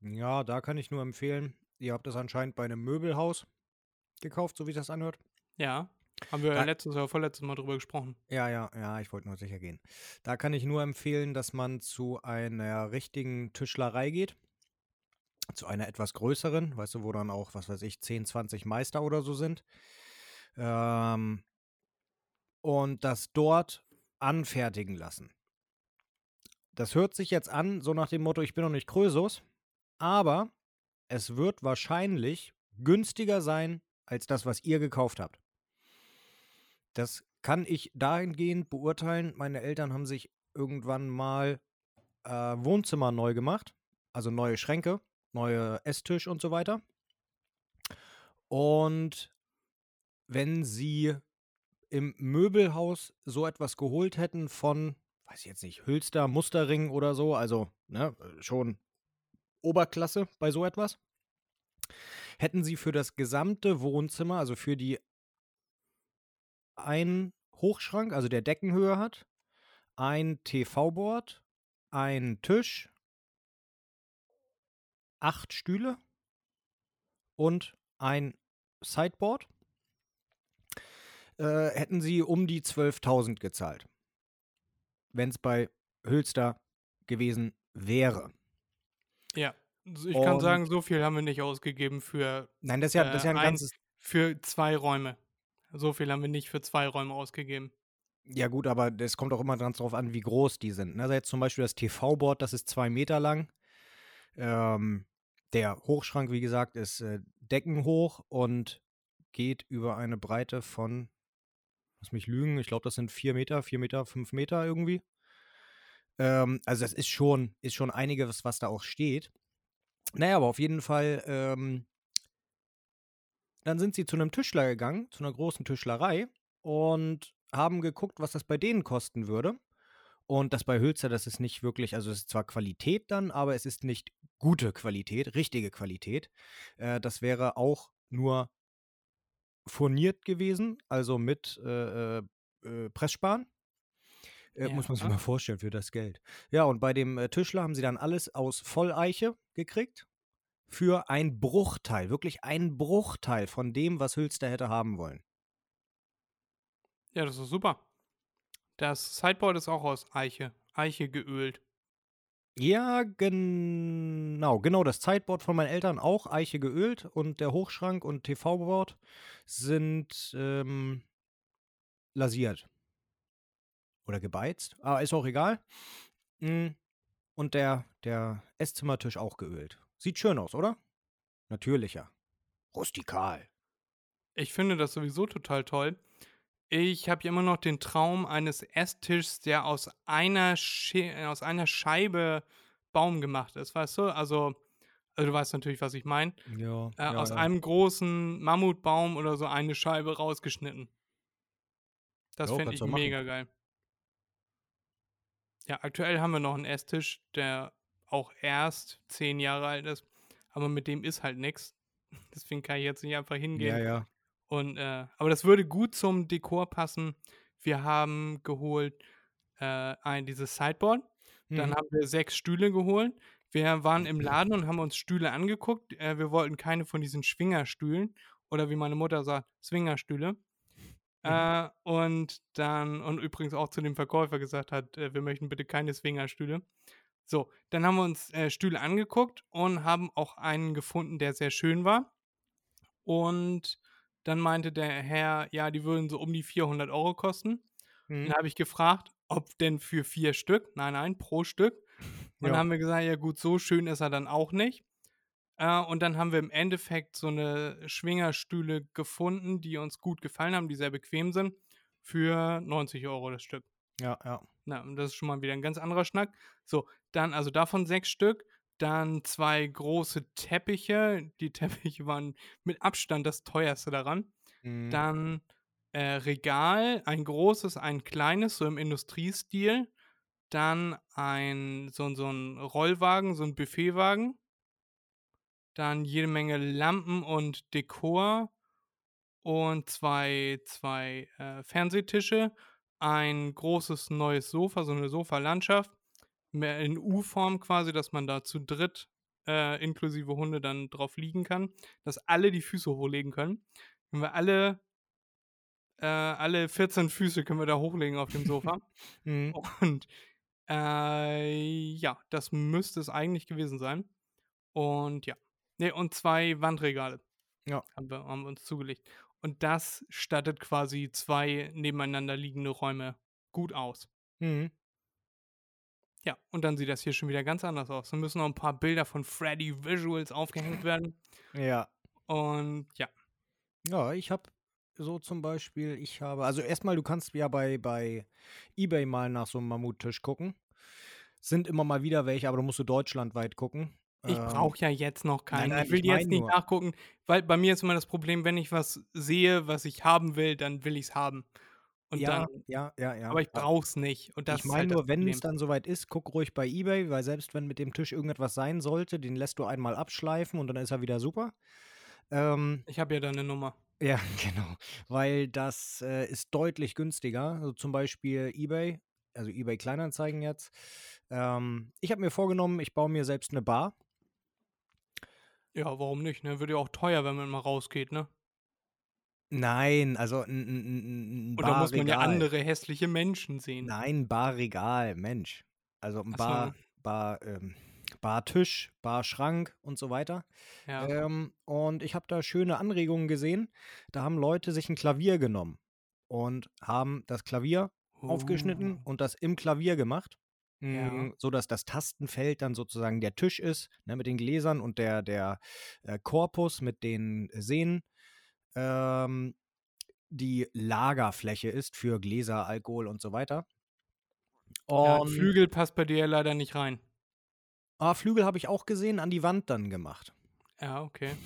ja, da kann ich nur empfehlen. Ihr habt das anscheinend bei einem Möbelhaus gekauft, so wie das anhört. Ja, haben wir Da- letztes oder vorletztes Mal drüber gesprochen. Ja, ja, ja, ich wollte nur sicher gehen. Da kann ich nur empfehlen, dass man zu einer richtigen Tischlerei geht. Zu einer etwas größeren, weißt du, wo dann auch, was weiß ich, 10, 20 Meister oder so sind. Ähm, und das dort anfertigen lassen. Das hört sich jetzt an, so nach dem Motto, ich bin noch nicht Krösus, aber es wird wahrscheinlich günstiger sein als das, was ihr gekauft habt. Das kann ich dahingehend beurteilen. Meine Eltern haben sich irgendwann mal äh, Wohnzimmer neu gemacht, also neue Schränke, neue Esstisch und so weiter. Und wenn sie im Möbelhaus so etwas geholt hätten von, weiß ich jetzt nicht, Hülster, Musterring oder so, also ne, schon Oberklasse bei so etwas, hätten sie für das gesamte Wohnzimmer, also für die ein Hochschrank, also der Deckenhöhe hat, ein TV-Board, ein Tisch, acht Stühle und ein Sideboard, äh, hätten sie um die 12.000 gezahlt. Wenn es bei Hülster gewesen wäre. Ja. Ich kann Und- sagen, so viel haben wir nicht ausgegeben für, Nein, das ist ja, das ist ja ein Äh, ein- ganzes. für zwei Räume. So viel haben wir nicht für zwei Räume ausgegeben. Ja, gut, aber es kommt auch immer ganz drauf an, wie groß die sind. Ne? Also jetzt zum Beispiel das TV-Board, das ist zwei Meter lang. Ähm, der Hochschrank, wie gesagt, ist äh, deckenhoch und geht über eine Breite von, lass mich lügen, ich glaube, das sind vier Meter, vier Meter, fünf Meter irgendwie. Ähm, also das ist schon, ist schon einiges, was da auch steht. Naja, aber auf jeden Fall, ähm, dann sind sie zu einem Tischler gegangen, zu einer großen Tischlerei und haben geguckt, was das bei denen kosten würde. Und das bei Hülzer, das ist nicht wirklich, also es ist zwar Qualität dann, aber es ist nicht gute Qualität, richtige Qualität. Äh, das wäre auch nur furniert gewesen, also mit äh, äh, äh, Pressspan. Äh, Muss man sich Ja. mal vorstellen für das Geld. Ja, und bei dem äh, Tischler haben sie dann alles aus Volleiche gekriegt für ein Bruchteil, wirklich ein Bruchteil von dem, was Hülster hätte haben wollen. Ja, das ist super. Das Sideboard ist auch aus Eiche. Eiche geölt. Ja, genau, genau. Das Sideboard von meinen Eltern auch Eiche geölt und der Hochschrank und TV-Board sind ähm, lasiert. Oder gebeizt. Aber ist auch egal. Mm, Und der, der Esszimmertisch auch geölt. Sieht schön aus, oder? Natürlicher. Rustikal. Ich finde das sowieso total toll. Ich habe ja immer noch den Traum eines Esstischs, der aus einer, Sche aus einer Scheibe Baum gemacht ist, weißt du? Also, also du weißt natürlich, was ich meine. Ja. Äh, ja, aus ja. einem großen Mammutbaum oder so eine Scheibe rausgeschnitten. Das fände ich du machen. mega geil. Ja, aktuell haben wir noch einen Esstisch, der auch erst zehn Jahre alt ist, aber mit dem ist halt nichts. Deswegen kann ich jetzt nicht einfach hingehen. Ja, ja. Und, äh, aber das würde gut zum Dekor passen. Wir haben geholt äh, ein, dieses Sideboard. Dann Mhm. haben wir sechs Stühle geholt. Wir waren im Laden und haben uns Stühle angeguckt. Äh, wir wollten keine von diesen Schwingerstühlen oder wie meine Mutter sagt, Swingerstühle. Äh, und dann, und übrigens auch zu dem Verkäufer gesagt hat, äh, wir möchten bitte keine Swingerstühle. So, dann haben wir uns äh, Stühle angeguckt und haben auch einen gefunden, der sehr schön war. Und dann meinte der Herr, ja, die würden so um die 400 Euro kosten. Mhm. Dann habe ich gefragt, ob denn für vier Stück? Nein, nein, pro Stück. Und dann Ja. haben wir gesagt, ja gut, so schön ist er dann auch nicht. Äh, und dann haben wir im Endeffekt so eine Schwingerstühle gefunden, die uns gut gefallen haben, die sehr bequem sind, für 90 Euro das Stück. Ja, ja. Na, und das ist schon mal wieder ein ganz anderer Schnack. So, dann also davon sechs Stück. Dann zwei große Teppiche. Die Teppiche waren mit Abstand das teuerste daran. Mhm. Dann äh, Regal, ein großes, ein kleines, so im Industriestil. Dann ein, so, so ein Rollwagen, so ein Buffetwagen. Dann jede Menge Lampen und Dekor. Und zwei, zwei äh, Fernsehtische. Ein großes neues Sofa, so eine Sofalandschaft. Mehr in U-Form quasi, dass man da zu dritt äh, inklusive Hunde dann drauf liegen kann. Dass alle die Füße hochlegen können. Wenn wir alle äh, alle 14 Füße können wir da hochlegen auf dem Sofa. Mhm. Und äh, ja, das müsste es eigentlich gewesen sein. Und ja. Ne, und zwei Wandregale. Ja. Haben wir, haben wir uns zugelegt. Und das stattet quasi zwei nebeneinander liegende Räume gut aus. Mhm. Ja, und dann sieht das hier schon wieder ganz anders aus. Dann müssen noch ein paar Bilder von Freddy Visuals aufgehängt werden. Ja. Und ja, Ja, ich habe so zum Beispiel, ich habe, also erstmal, du kannst ja bei, bei Ebay mal nach so einem Mammuttisch gucken. Sind immer mal wieder welche, aber du musst du deutschlandweit gucken. Ich Ähm, brauche ja jetzt noch keinen. nein, ich will ich jetzt nicht nur. nachgucken, weil bei mir ist immer das Problem, wenn ich was sehe, was ich haben will, dann will ich es haben. Und ja, dann, ja, ja, ja. aber ich es nicht. Und das ich meine halt nur, wenn es dann soweit ist, guck ruhig bei Ebay, weil selbst wenn mit dem Tisch irgendetwas sein sollte, den lässt du einmal abschleifen und dann ist er wieder super. Ähm, Ich habe ja da eine Nummer. ja, genau, weil das äh, ist deutlich günstiger. Also zum Beispiel Ebay, also Ebay Kleinanzeigen jetzt. Ähm, ich habe mir vorgenommen, ich baue mir selbst eine Bar. Ja, warum nicht? Ne? Wird ja auch teuer, wenn man mal rausgeht, ne? Nein, also ein, ein, da muss man ja andere hässliche Menschen sehen. Nein, Barregal, Mensch. Also ein. Bar, Bar, ähm, Bartisch, Barschrank und so weiter. Ja. Ähm, und ich habe da schöne Anregungen gesehen. Da haben Leute sich ein Klavier genommen und haben das Klavier aufgeschnitten Uh. und das im Klavier gemacht. Ja. Mm, So dass das Tastenfeld dann sozusagen der Tisch ist, ne, mit den Gläsern und der, der äh, Korpus mit den Sehnen ähm, die Lagerfläche ist für Gläser, Alkohol und so weiter. Ja, Und Flügel passt bei dir ja leider nicht rein. ah, Flügel habe ich auch gesehen, an die Wand dann gemacht. Ja, okay.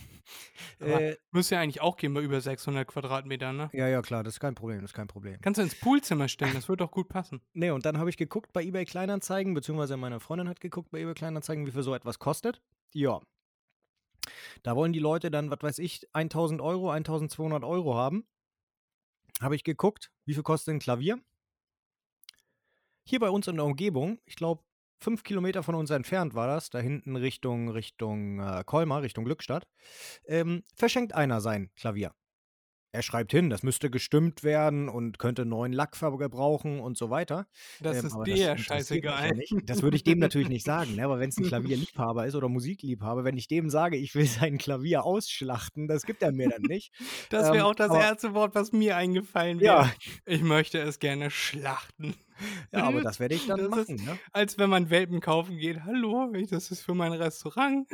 Äh, Müsste ja eigentlich auch gehen bei über 600 Quadratmetern, ne? ja, ja, klar, das ist kein Problem, das ist kein Problem. Kannst du ins Poolzimmer stellen, das wird doch gut passen. Nee, und dann habe ich geguckt bei eBay Kleinanzeigen, beziehungsweise meine Freundin hat geguckt bei eBay Kleinanzeigen, wie viel so etwas kostet. Ja. Da wollen die Leute dann, was weiß ich, 1000 Euro, 1200 Euro haben. Habe ich geguckt, wie viel kostet ein Klavier? Hier bei uns in der Umgebung, ich glaube, fünf Kilometer von uns entfernt war das, da hinten Richtung, Richtung äh, Colmar, Richtung Glückstadt, ähm, verschenkt einer sein Klavier. Er schreibt hin, das müsste gestimmt werden und könnte neuen Lack verbrauchen und so weiter. Das Ähm, ist dir ja interessiert mich ja scheißegal. Das würde ich dem natürlich nicht sagen, ne? aber wenn es ein Klavierliebhaber ist oder Musikliebhaber, wenn ich dem sage, ich will sein Klavier ausschlachten, das gibt er mir dann nicht. Das wäre Ähm, auch das aber- erste Wort, was mir eingefallen wäre. Ja, Ich möchte es gerne schlachten. ja aber das werde ich dann Das ist- machen. Ne? Als wenn man Welpen kaufen geht. Hallo, das ist für mein Restaurant.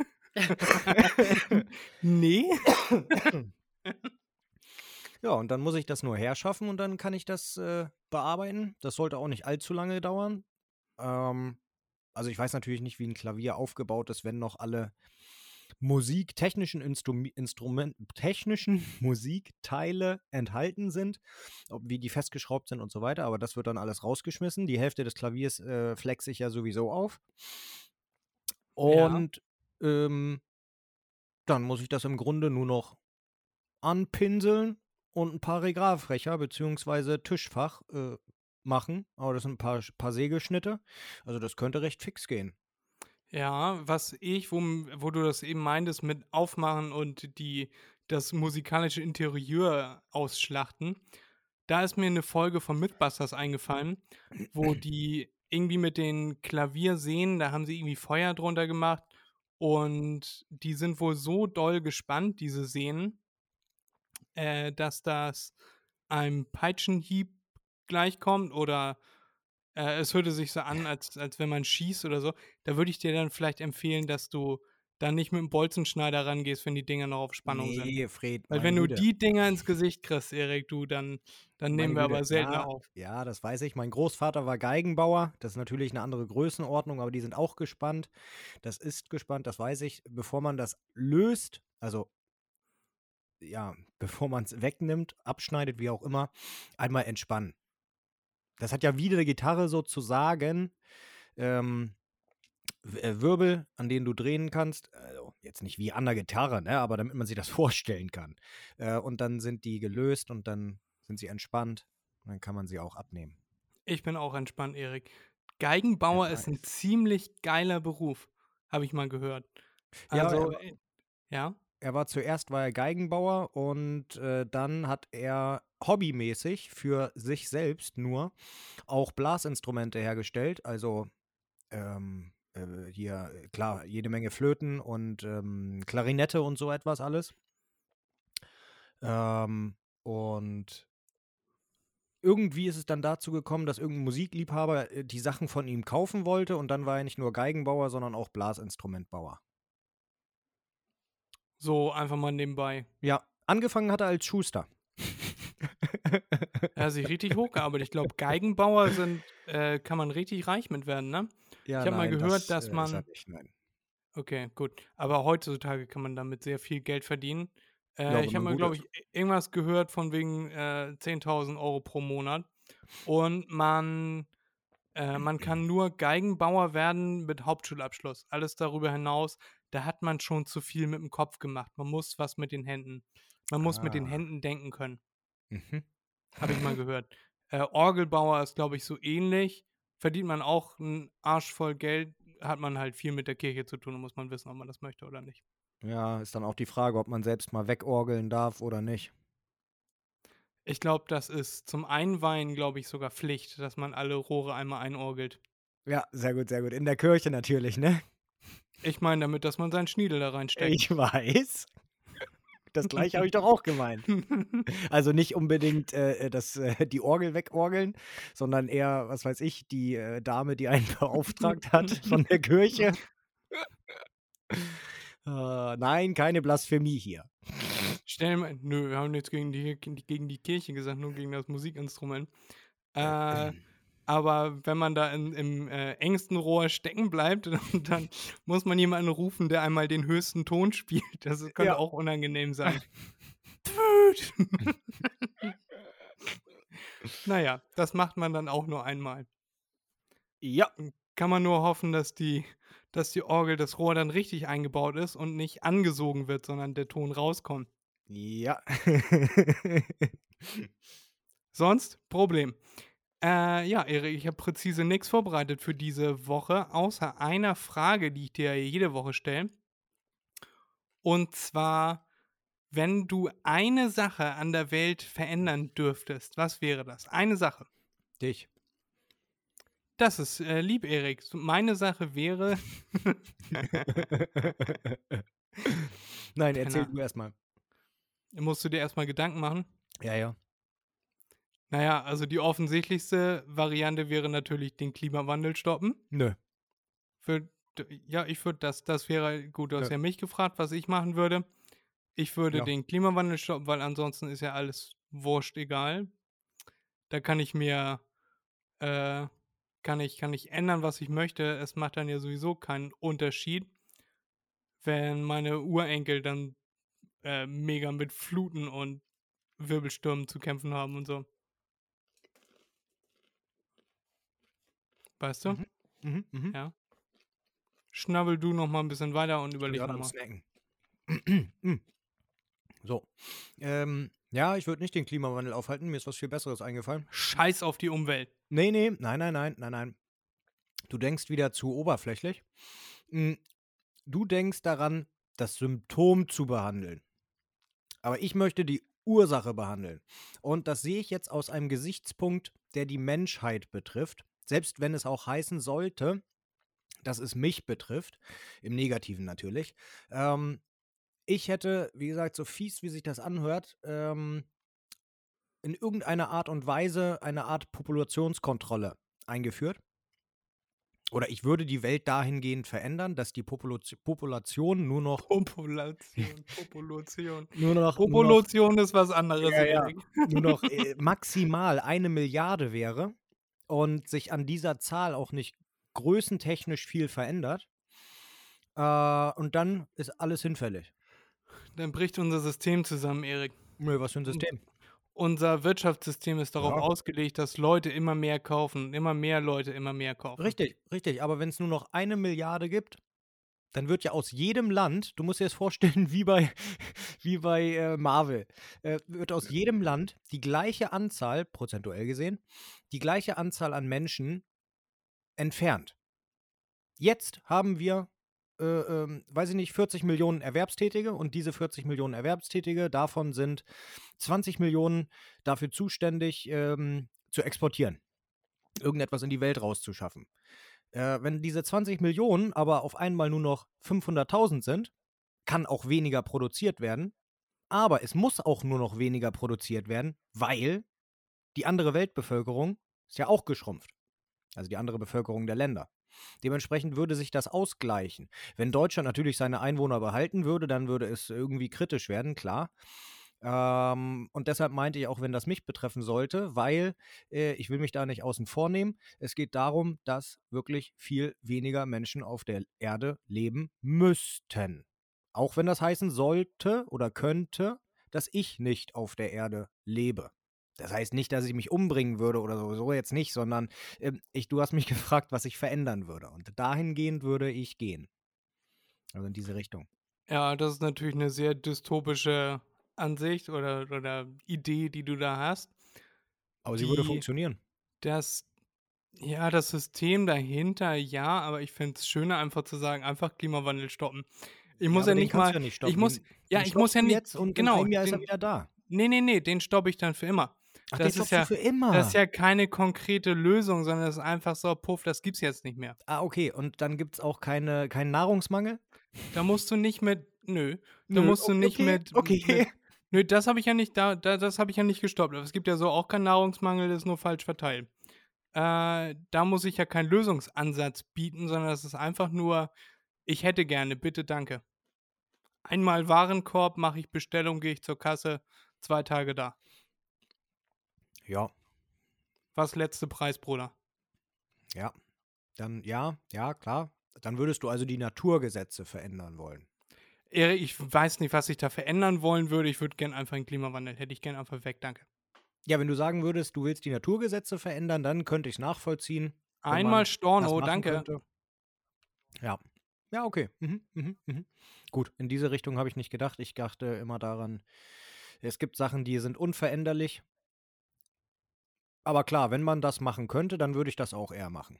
nee. Ja, und dann muss ich das nur herschaffen und dann kann ich das äh, bearbeiten. Das sollte auch nicht allzu lange dauern. Ähm, also ich weiß natürlich nicht, wie ein Klavier aufgebaut ist, wenn noch alle musiktechnischen Instrum Instrument technischen Musikteile enthalten sind, ob, wie die festgeschraubt sind und so weiter, aber das wird dann alles rausgeschmissen. Die Hälfte des Klaviers äh, flex ich ja sowieso auf. Ja. Und ähm, dann muss ich das im Grunde nur noch anpinseln und ein paar Regalfächer bzw. Tischfach äh, machen. Aber das sind ein paar, paar Sägeschnitte. Also das könnte recht fix gehen. Ja, was ich, wo, wo du das eben meintest mit Aufmachen und die, das musikalische Interieur ausschlachten, da ist mir eine Folge von Mythbusters eingefallen, wo die irgendwie mit den Klaviersehnen, da haben sie irgendwie Feuer drunter gemacht und die sind wohl so doll gespannt, diese Sehnen, äh, dass das einem Peitschenhieb gleichkommt oder äh, es hörte sich so an, als, als wenn man schießt oder so. Da würde ich dir dann vielleicht empfehlen, dass du dann nicht mit dem Bolzenschneider rangehst, wenn die Dinger noch auf Spannung sind. nee, Fred, Weil meine wenn du Güte. die Dinger ins Gesicht kriegst, Erik, du, dann, dann Meine nehmen wir Güte, aber seltener ja, auf. Ja, das weiß ich. Mein Großvater war Geigenbauer. Das ist natürlich eine andere Größenordnung, aber die sind auch gespannt. Das ist gespannt, das weiß ich. Bevor man das löst, also ja, bevor man es wegnimmt, abschneidet, wie auch immer, einmal entspannen. Das hat ja wie eine Gitarre sozusagen ähm, äh, Wirbel, an denen du drehen kannst. Also jetzt nicht wie an der Gitarre, ne? aber damit man sich das vorstellen kann. Äh, und dann sind die gelöst und dann sind sie entspannt. Und dann kann man sie auch abnehmen. Ich bin auch entspannt, Erik. Geigenbauer Ja, ist ein ziemlich geiler Beruf, habe ich mal gehört. Ja, Also, äh, ja, Er war zuerst war er Geigenbauer und äh, dann hat er hobbymäßig für sich selbst nur auch Blasinstrumente hergestellt. Also ähm, äh, hier, klar, jede Menge Flöten und ähm, Klarinette und so etwas alles. Ähm, und irgendwie ist es dann dazu gekommen, dass irgendein Musikliebhaber äh, die Sachen von ihm kaufen wollte und dann war er nicht nur Geigenbauer, sondern auch Blasinstrumentbauer. So einfach mal nebenbei. Ja, angefangen hat er als Schuster. Er hat sich richtig hochgearbeitet. Ich glaube, Geigenbauer sind, äh, kann man richtig reich mit werden, ne? Ja, Ich hab mal gehört, dass äh, man- nicht, nein. Okay, gut. Aber heutzutage kann man damit sehr viel Geld verdienen. Ja, Äh, wenn ich habe mal, glaube ich, irgendwas gehört von wegen äh, 10.000 Euro pro Monat. Und man, äh, man kann nur Geigenbauer werden mit Hauptschulabschluss. Alles darüber hinaus, da hat man schon zu viel mit dem Kopf gemacht. Man muss was mit den Händen. Man muss mit den Ah. Händen denken können. Mhm. Habe ich mal gehört. Äh, Orgelbauer ist, glaube ich, so ähnlich. Verdient man auch einen Arsch voll Geld, hat man halt viel mit der Kirche zu tun und muss man wissen, ob man das möchte oder nicht. Ja, ist dann auch die Frage, ob man selbst mal wegorgeln darf oder nicht. Ich glaube, das ist zum Einweihen, glaube ich, sogar Pflicht, dass man alle Rohre einmal einorgelt. Ja, sehr gut, sehr gut. In der Kirche natürlich, ne? Ich meine damit, dass man seinen Schniedel da reinsteckt. Ich weiß. Das gleiche habe ich doch auch gemeint. Also nicht unbedingt äh, das, äh, die Orgel wegorgeln, sondern eher, was weiß ich, die äh, Dame, die einen beauftragt hat von der Kirche. Äh, nein, keine Blasphemie hier. Stell mal, nö, wir haben nichts gegen die, gegen die Kirche gesagt, nur gegen das Musikinstrument. Äh, aber wenn man da in, im äh, engsten Rohr stecken bleibt, dann muss man jemanden rufen, der einmal den höchsten Ton spielt. Das könnte Ja. auch unangenehm sein. naja, das macht man dann auch nur einmal. Ja, Kann man nur hoffen, dass die, dass die Orgel, das Rohr dann richtig eingebaut ist und nicht angesogen wird, sondern der Ton rauskommt. ja. Sonst Problem. Äh, ja, Erik, ich habe präzise nichts vorbereitet für diese Woche, außer einer Frage, die ich dir jede Woche stelle. Und zwar, wenn du eine Sache an der Welt verändern dürftest, was wäre das? Eine Sache. Dich. Das ist äh, lieb, Erik. Meine Sache wäre. Nein, erzähl du erstmal. musst du dir erstmal Gedanken machen. Ja, ja. Naja, also die offensichtlichste Variante wäre natürlich den Klimawandel stoppen. Nö. Für, ja, ich würde das, das wäre gut. Du hast Ja. ja mich gefragt, was ich machen würde. Ich würde Ja. den Klimawandel stoppen, weil ansonsten ist ja alles wurscht egal. Da kann ich mir, äh, kann ich, kann ich ändern, was ich möchte. Es macht dann ja sowieso keinen Unterschied, wenn meine Urenkel dann äh, mega mit Fluten und Wirbelstürmen zu kämpfen haben und so. Weißt du? Mhm. Mhm, mhm. Ja. Schnabbel du noch mal ein bisschen weiter und überleg noch mal. Snacken. Mm. so. Ähm, ja, ich würde nicht den Klimawandel aufhalten. Mir ist was viel Besseres eingefallen. Scheiß auf die Umwelt. Nee, nee, nein, nein, nein, nein, nein. Du denkst wieder zu oberflächlich. Mm, Du denkst daran, das Symptom zu behandeln. Aber ich möchte die Ursache behandeln. Und das sehe ich jetzt aus einem Gesichtspunkt, der die Menschheit betrifft. Selbst wenn es auch heißen sollte, dass es mich betrifft. Im Negativen natürlich. Ähm, ich hätte, wie gesagt, so fies, wie sich das anhört, ähm, in irgendeiner Art und Weise eine Art Populationskontrolle eingeführt. Oder ich würde die Welt dahingehend verändern, dass die Population, Population nur noch Population, Population. nur noch, nur noch, Population ist was anderes, Ja, ja. Nur noch äh, maximal eine Milliarde wäre und sich an dieser Zahl auch nicht größentechnisch viel verändert. Äh, und dann ist alles hinfällig. Dann bricht unser System zusammen, Erik. Nö, was für ein System. Unser Wirtschaftssystem ist darauf Ja. ausgelegt, dass Leute immer mehr kaufen. Immer mehr Leute immer mehr kaufen. Richtig, richtig. Aber wenn es nur noch eine Milliarde gibt, dann wird ja aus jedem Land, du musst dir das vorstellen, wie bei, wie bei äh, Marvel, äh, wird aus jedem Land die gleiche Anzahl, prozentuell gesehen, die gleiche Anzahl an Menschen entfernt. Jetzt haben wir, äh, ähm, weiß ich nicht, 40 Millionen Erwerbstätige und diese 40 Millionen Erwerbstätige, davon sind 20 Millionen dafür zuständig, ähm, zu exportieren. Irgendetwas in die Welt rauszuschaffen. Äh, wenn diese 20 Millionen aber auf einmal nur noch 500.000 sind, kann auch weniger produziert werden. Aber es muss auch nur noch weniger produziert werden, weil die andere Weltbevölkerung ist ja auch geschrumpft. Also die andere Bevölkerung der Länder. Dementsprechend würde sich das ausgleichen. Wenn Deutschland natürlich seine Einwohner behalten würde, dann würde es irgendwie kritisch werden, klar. Ähm, und deshalb meinte ich auch, wenn das mich betreffen sollte, weil äh, ich will mich da nicht außen vor nehmen. Es geht darum, dass wirklich viel weniger Menschen auf der Erde leben müssten. Auch wenn das heißen sollte oder könnte, dass ich nicht auf der Erde lebe. Das heißt nicht, dass ich mich umbringen würde oder so, so jetzt nicht, sondern ähm, ich, du hast mich gefragt, was ich verändern würde. Und dahingehend würde ich gehen. Also in diese Richtung. Ja, das ist natürlich eine sehr dystopische Ansicht oder, oder Idee, die du da hast. Aber sie würde Die- funktionieren. Das, ja, das System dahinter, ja, aber ich finde es schöner, einfach zu sagen, einfach Klimawandel stoppen. Ich muss ja, den nicht mal. ja nicht ich muss, Den- ja, den ich muss ja nicht. Jetzt und genau, in einem Jahr ist er den, wieder da. nee, nee, nee, den stoppe ich dann für immer. Ach, das den ist ja- für immer. Das ist ja keine konkrete Lösung, sondern das ist einfach so, puff, das gibt's jetzt nicht mehr. ah, okay. Und dann gibt es auch keine, keinen Nahrungsmangel? Da musst du nicht mit, nö, da Nö, musst du okay, nicht mit, okay. mit Nö, das habe ich ja nicht, da, da, das habe ich ja nicht gestoppt. Aber es gibt ja so auch keinen Nahrungsmangel, das ist nur falsch verteilt. Äh, da muss ich ja keinen Lösungsansatz bieten, sondern das ist einfach nur, ich hätte gerne, bitte, danke. Einmal Warenkorb, mache ich Bestellung, gehe ich zur Kasse, zwei Tage da. Ja, Was letzte Preis, Bruder? ja. Dann, ja, ja, klar. Dann würdest du also die Naturgesetze verändern wollen. Erik, ich weiß nicht, was ich da verändern wollen würde. Ich würde gern einfach einen Klimawandel. Hätte ich gern einfach weg, danke. Ja, wenn du sagen würdest, du willst die Naturgesetze verändern, dann könnte ich es nachvollziehen. Einmal Storno, danke. könnte. Ja. Ja, okay. Mhm, mhm, mhm. Gut, in diese Richtung habe ich nicht gedacht. Ich dachte immer daran, es gibt Sachen, die sind unveränderlich. Aber klar, wenn man das machen könnte, dann würde ich das auch eher machen.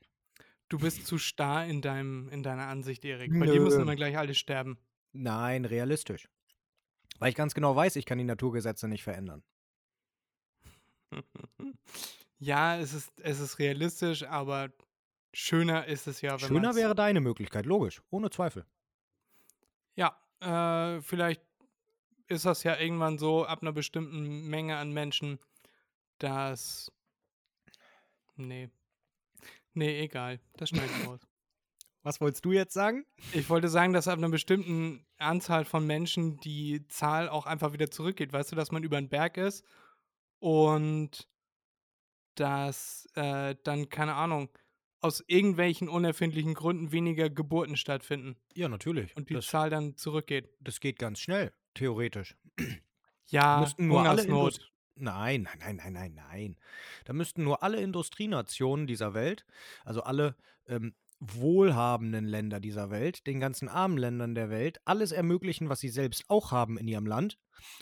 Du bist zu starr in, deinem, in deiner Ansicht, Erik. Bei dir müssen Nö. immer gleich alle sterben. Nein, realistisch. Weil ich ganz genau weiß, ich kann die Naturgesetze nicht verändern. Ja, es ist, es ist realistisch, aber schöner ist es ja, wenn Schöner wäre deine Möglichkeit, logisch, ohne Zweifel. Ja, äh, vielleicht ist das ja irgendwann so ab einer bestimmten Menge an Menschen, dass. Nee. Nee, egal. Das schneide ich raus. Was wolltest du jetzt sagen? Ich wollte sagen, dass ab einer bestimmten Anzahl von Menschen die Zahl auch einfach wieder zurückgeht. Weißt du, dass man über einen Berg ist und dass äh, dann, keine Ahnung, aus irgendwelchen unerfindlichen Gründen weniger Geburten stattfinden Ja, natürlich. und die das, Zahl dann zurückgeht. das geht ganz schnell, theoretisch. Ja, müssten nur Hungersnot. Nein, nein, nein, nein, nein, nein. Da müssten nur alle Industrienationen dieser Welt, also alle ähm, wohlhabenden Länder dieser Welt, den ganzen armen Ländern der Welt, alles ermöglichen, was sie selbst auch haben in ihrem Land.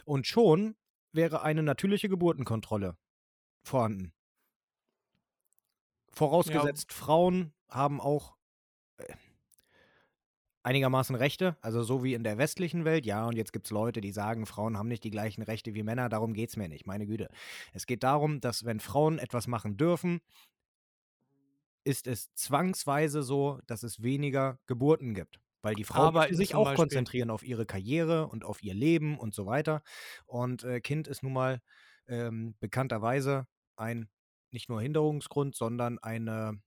Und schon wäre eine natürliche Geburtenkontrolle vorhanden. Vorausgesetzt, Frauen haben auch äh, einigermaßen Rechte, also so wie in der westlichen Welt. Ja, und jetzt gibt es Leute, die sagen, Frauen haben nicht die gleichen Rechte wie Männer, darum geht es mir nicht, meine Güte. Es geht darum, dass wenn Frauen etwas machen dürfen, ist es zwangsweise so, dass es weniger Geburten gibt. Weil die Frauen müssen sich auch Beispiel- konzentrieren auf ihre Karriere und auf ihr Leben und so weiter. Und äh, Kind ist nun mal ähm, bekannterweise ein nicht nur Hinderungsgrund, sondern eine,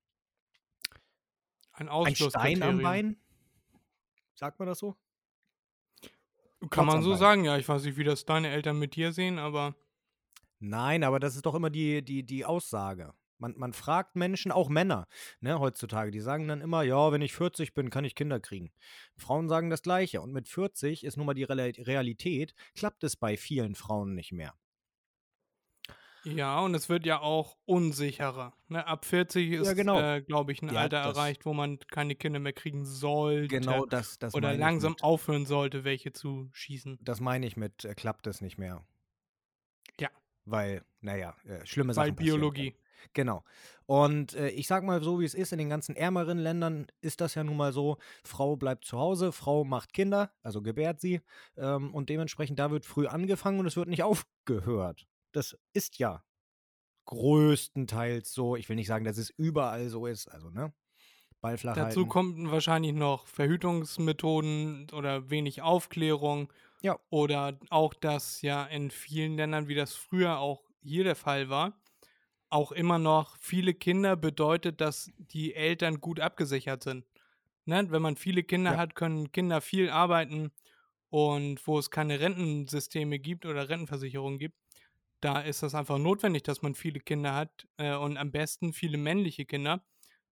Ein ein Stein am. Bein. Sagt man das so? Kann man so sagen, ja. Ich weiß nicht, wie das deine Eltern mit dir sehen, aber Nein, aber das ist doch immer die, die, die Aussage. Man, man fragt Menschen, auch Männer, ne, heutzutage, die sagen dann immer, ja, wenn ich 40 bin, kann ich Kinder kriegen. Frauen sagen das Gleiche. Und mit 40 ist nun mal die Real- Realität, klappt es bei vielen Frauen nicht mehr. ja, und es wird ja auch unsicherer. Ne? Ab 40 ist, genau. äh, glaube ich, ein Ja, Alter erreicht, wo man keine Kinder mehr kriegen sollte. Genau das, das oder langsam aufhören sollte, welche zu schießen. Das meine ich mit, äh, klappt es nicht mehr. Weil, naja, äh, schlimme Weil Sachen passieren Biologie. können. Genau. Und äh, ich sag mal so, wie es ist, in den ganzen ärmeren Ländern ist das ja nun mal so, Frau bleibt zu Hause, Frau macht Kinder, also gebärt sie, ähm, und dementsprechend da wird früh angefangen und es wird nicht aufgehört. Das ist ja größtenteils so. Ich will nicht sagen, dass es überall so ist, also ne? Dazu halten. kommt wahrscheinlich noch Verhütungsmethoden oder wenig Aufklärung. Ja. Oder auch, dass ja in vielen Ländern, wie das früher auch hier der Fall war, auch immer noch viele Kinder bedeutet, dass die Eltern gut abgesichert sind. Ne? Wenn man viele Kinder Ja. hat, können Kinder viel arbeiten und wo es keine Rentensysteme gibt oder Rentenversicherungen gibt, da ist das einfach notwendig, dass man viele Kinder hat äh, und am besten viele männliche Kinder,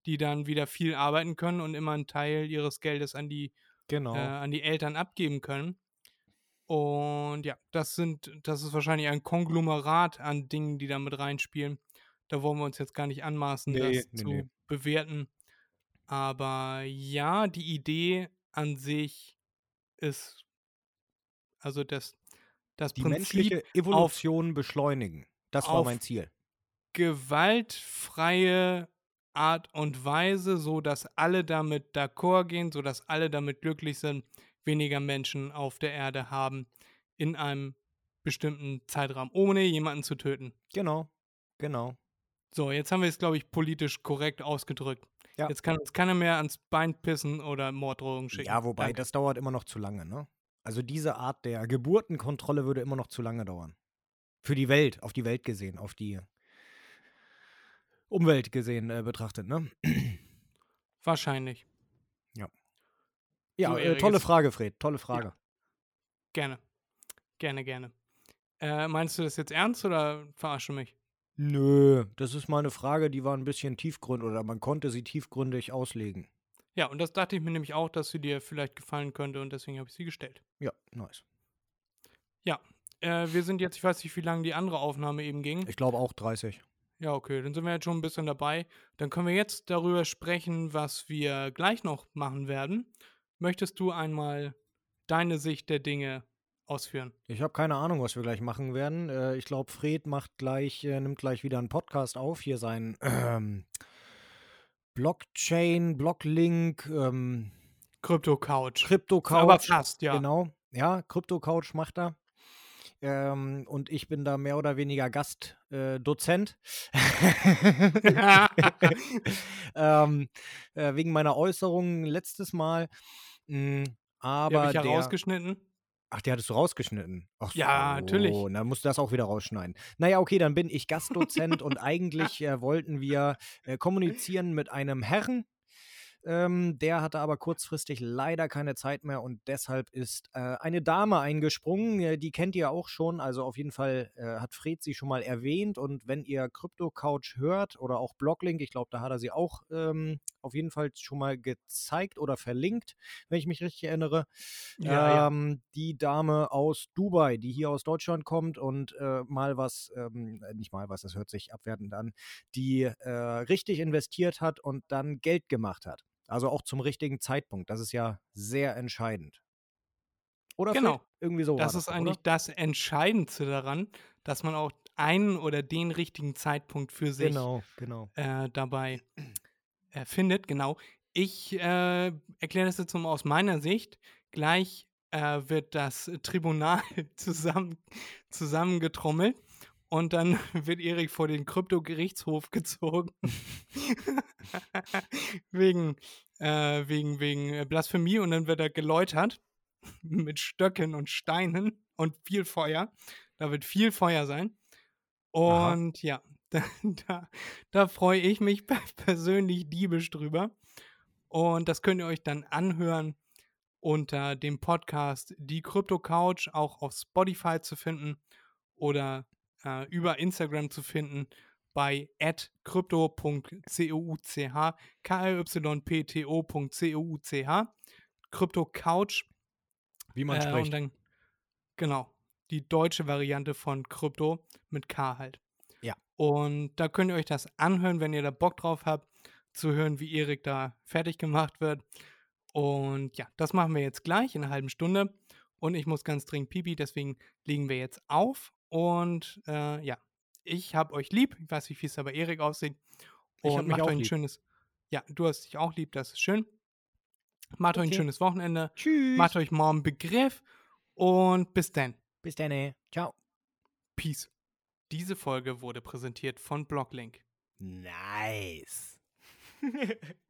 die dann wieder viel arbeiten können und immer einen Teil ihres Geldes an die, Genau. äh, an die Eltern abgeben können. Und ja, das sind, das ist wahrscheinlich ein Konglomerat an Dingen, die da mit reinspielen. Da wollen wir uns jetzt gar nicht anmaßen, Nee, das nee, zu nee. bewerten. Aber ja, die Idee an sich ist, also das, das Die Prinzip menschliche Evolution beschleunigen. Das war auf- mein Ziel. gewaltfreie Art und Weise, so dass alle damit d'accord gehen, so dass alle damit glücklich sind, weniger Menschen auf der Erde haben in einem bestimmten Zeitraum, ohne jemanden zu töten. Genau. Genau. So, jetzt haben wir es, glaube ich, politisch korrekt ausgedrückt. Ja. Jetzt kann uns keiner mehr ans Bein pissen oder Morddrohungen schicken. Ja, wobei, Danke. das dauert immer noch zu lange, ne? Also diese Art der Geburtenkontrolle würde immer noch zu lange dauern. Für die Welt, auf die Welt gesehen, auf die Umwelt gesehen äh, betrachtet, ne? Wahrscheinlich. Ja, äh, tolle Frage, Fred, tolle Frage. Gerne. Gerne, gerne. Äh, meinst du das jetzt ernst oder verarsche mich? Nö, das ist mal eine Frage, die war ein bisschen tiefgründig oder man konnte sie tiefgründig auslegen. Ja, und das dachte ich mir nämlich auch, dass sie dir vielleicht gefallen könnte und deswegen habe ich sie gestellt. Ja, nice. Äh, wir sind jetzt, ich weiß nicht, wie lange die andere Aufnahme eben ging. Ich glaube auch 30. Ja, okay, dann sind wir jetzt schon ein bisschen dabei. Dann können wir jetzt darüber sprechen, was wir gleich noch machen werden. Möchtest du einmal deine Sicht der Dinge ausführen? Ich habe keine Ahnung, was wir gleich machen werden. Äh, ich glaube, Fred macht gleich, äh, nimmt gleich wieder einen Podcast auf. Hier sein ähm, Blockchain, Blocklink, ähm, Crypto Couch. Crypto Couch. Aber fast, ja. Genau. Ja, Crypto Couch macht er. Ähm, und ich bin da mehr oder weniger Gastdozent. ähm, äh, wegen meiner Äußerungen letztes Mal. Mh, Die aber habe ich ja der, rausgeschnitten. Ach, die hattest du rausgeschnitten. Ach so, Ja, natürlich. dann musst du das auch wieder rausschneiden. Naja, okay, dann bin ich Gastdozent und eigentlich äh, wollten wir äh, kommunizieren mit einem Herrn. Ähm, der hatte aber kurzfristig leider keine Zeit mehr und deshalb ist äh, eine Dame eingesprungen. Äh, die kennt ihr auch schon. Also auf jeden Fall äh, hat Fred sie schon mal erwähnt. Und wenn ihr Crypto Couch hört oder auch Bloglink, ich glaube, da hat er sie auch ähm, auf jeden Fall schon mal gezeigt oder verlinkt, wenn ich mich richtig erinnere. Ja, ja. ähm, Die Dame aus Dubai, die hier aus Deutschland kommt und äh, mal was, ähm, äh, nicht mal was, das hört sich abwertend an, die richtig investiert hat und dann Geld gemacht hat. Also auch zum richtigen Zeitpunkt. Das ist ja sehr entscheidend. Oder? Genau. irgendwie so. war Das ist doch, eigentlich oder? das Entscheidendste daran, dass man auch einen oder den richtigen Zeitpunkt für sich Genau, genau. äh, dabei äh, findet. Genau. Ich äh, erkläre das jetzt mal aus meiner Sicht. Gleich äh, wird das Tribunal zusammen, zusammengetrommelt und dann wird Erik vor den Kryptogerichtshof gezogen. wegen, äh, wegen, wegen äh, Blasphemie und dann wird er geläutert mit Stöcken und Steinen und viel Feuer. Da wird viel Feuer sein. Aha. Und ja, da, da, da freue ich mich pe- persönlich diebisch drüber. Und das könnt ihr euch dann anhören unter dem Podcast Die Crypto Couch, auch auf Spotify zu finden oder äh, über Instagram zu finden bei crypto.couch, k-l-y-p-t-o.couch, Crypto Couch. Wie man Äh, spricht. dann, genau, die deutsche Variante von Krypto mit K halt. Ja. Und da könnt ihr euch das anhören, wenn ihr da Bock drauf habt, zu hören, wie Erik da fertig gemacht wird. Und ja, das machen wir jetzt gleich in einer halben Stunde. Und ich muss ganz dringend pipi, deswegen legen wir jetzt auf. Und äh, ja, ich hab euch lieb. Ich weiß nicht, wie es da bei Erik aussieht. Ich hab Und mich macht auch euch ein lieb. schönes. Ja, du hast dich auch lieb, das ist schön. Macht euch ein Okay. schönes Wochenende. Tschüss. Macht euch einen Begriff. Und bis dann. Bis dann. Ciao. Peace. Diese Folge wurde präsentiert von Blocklink. Nice.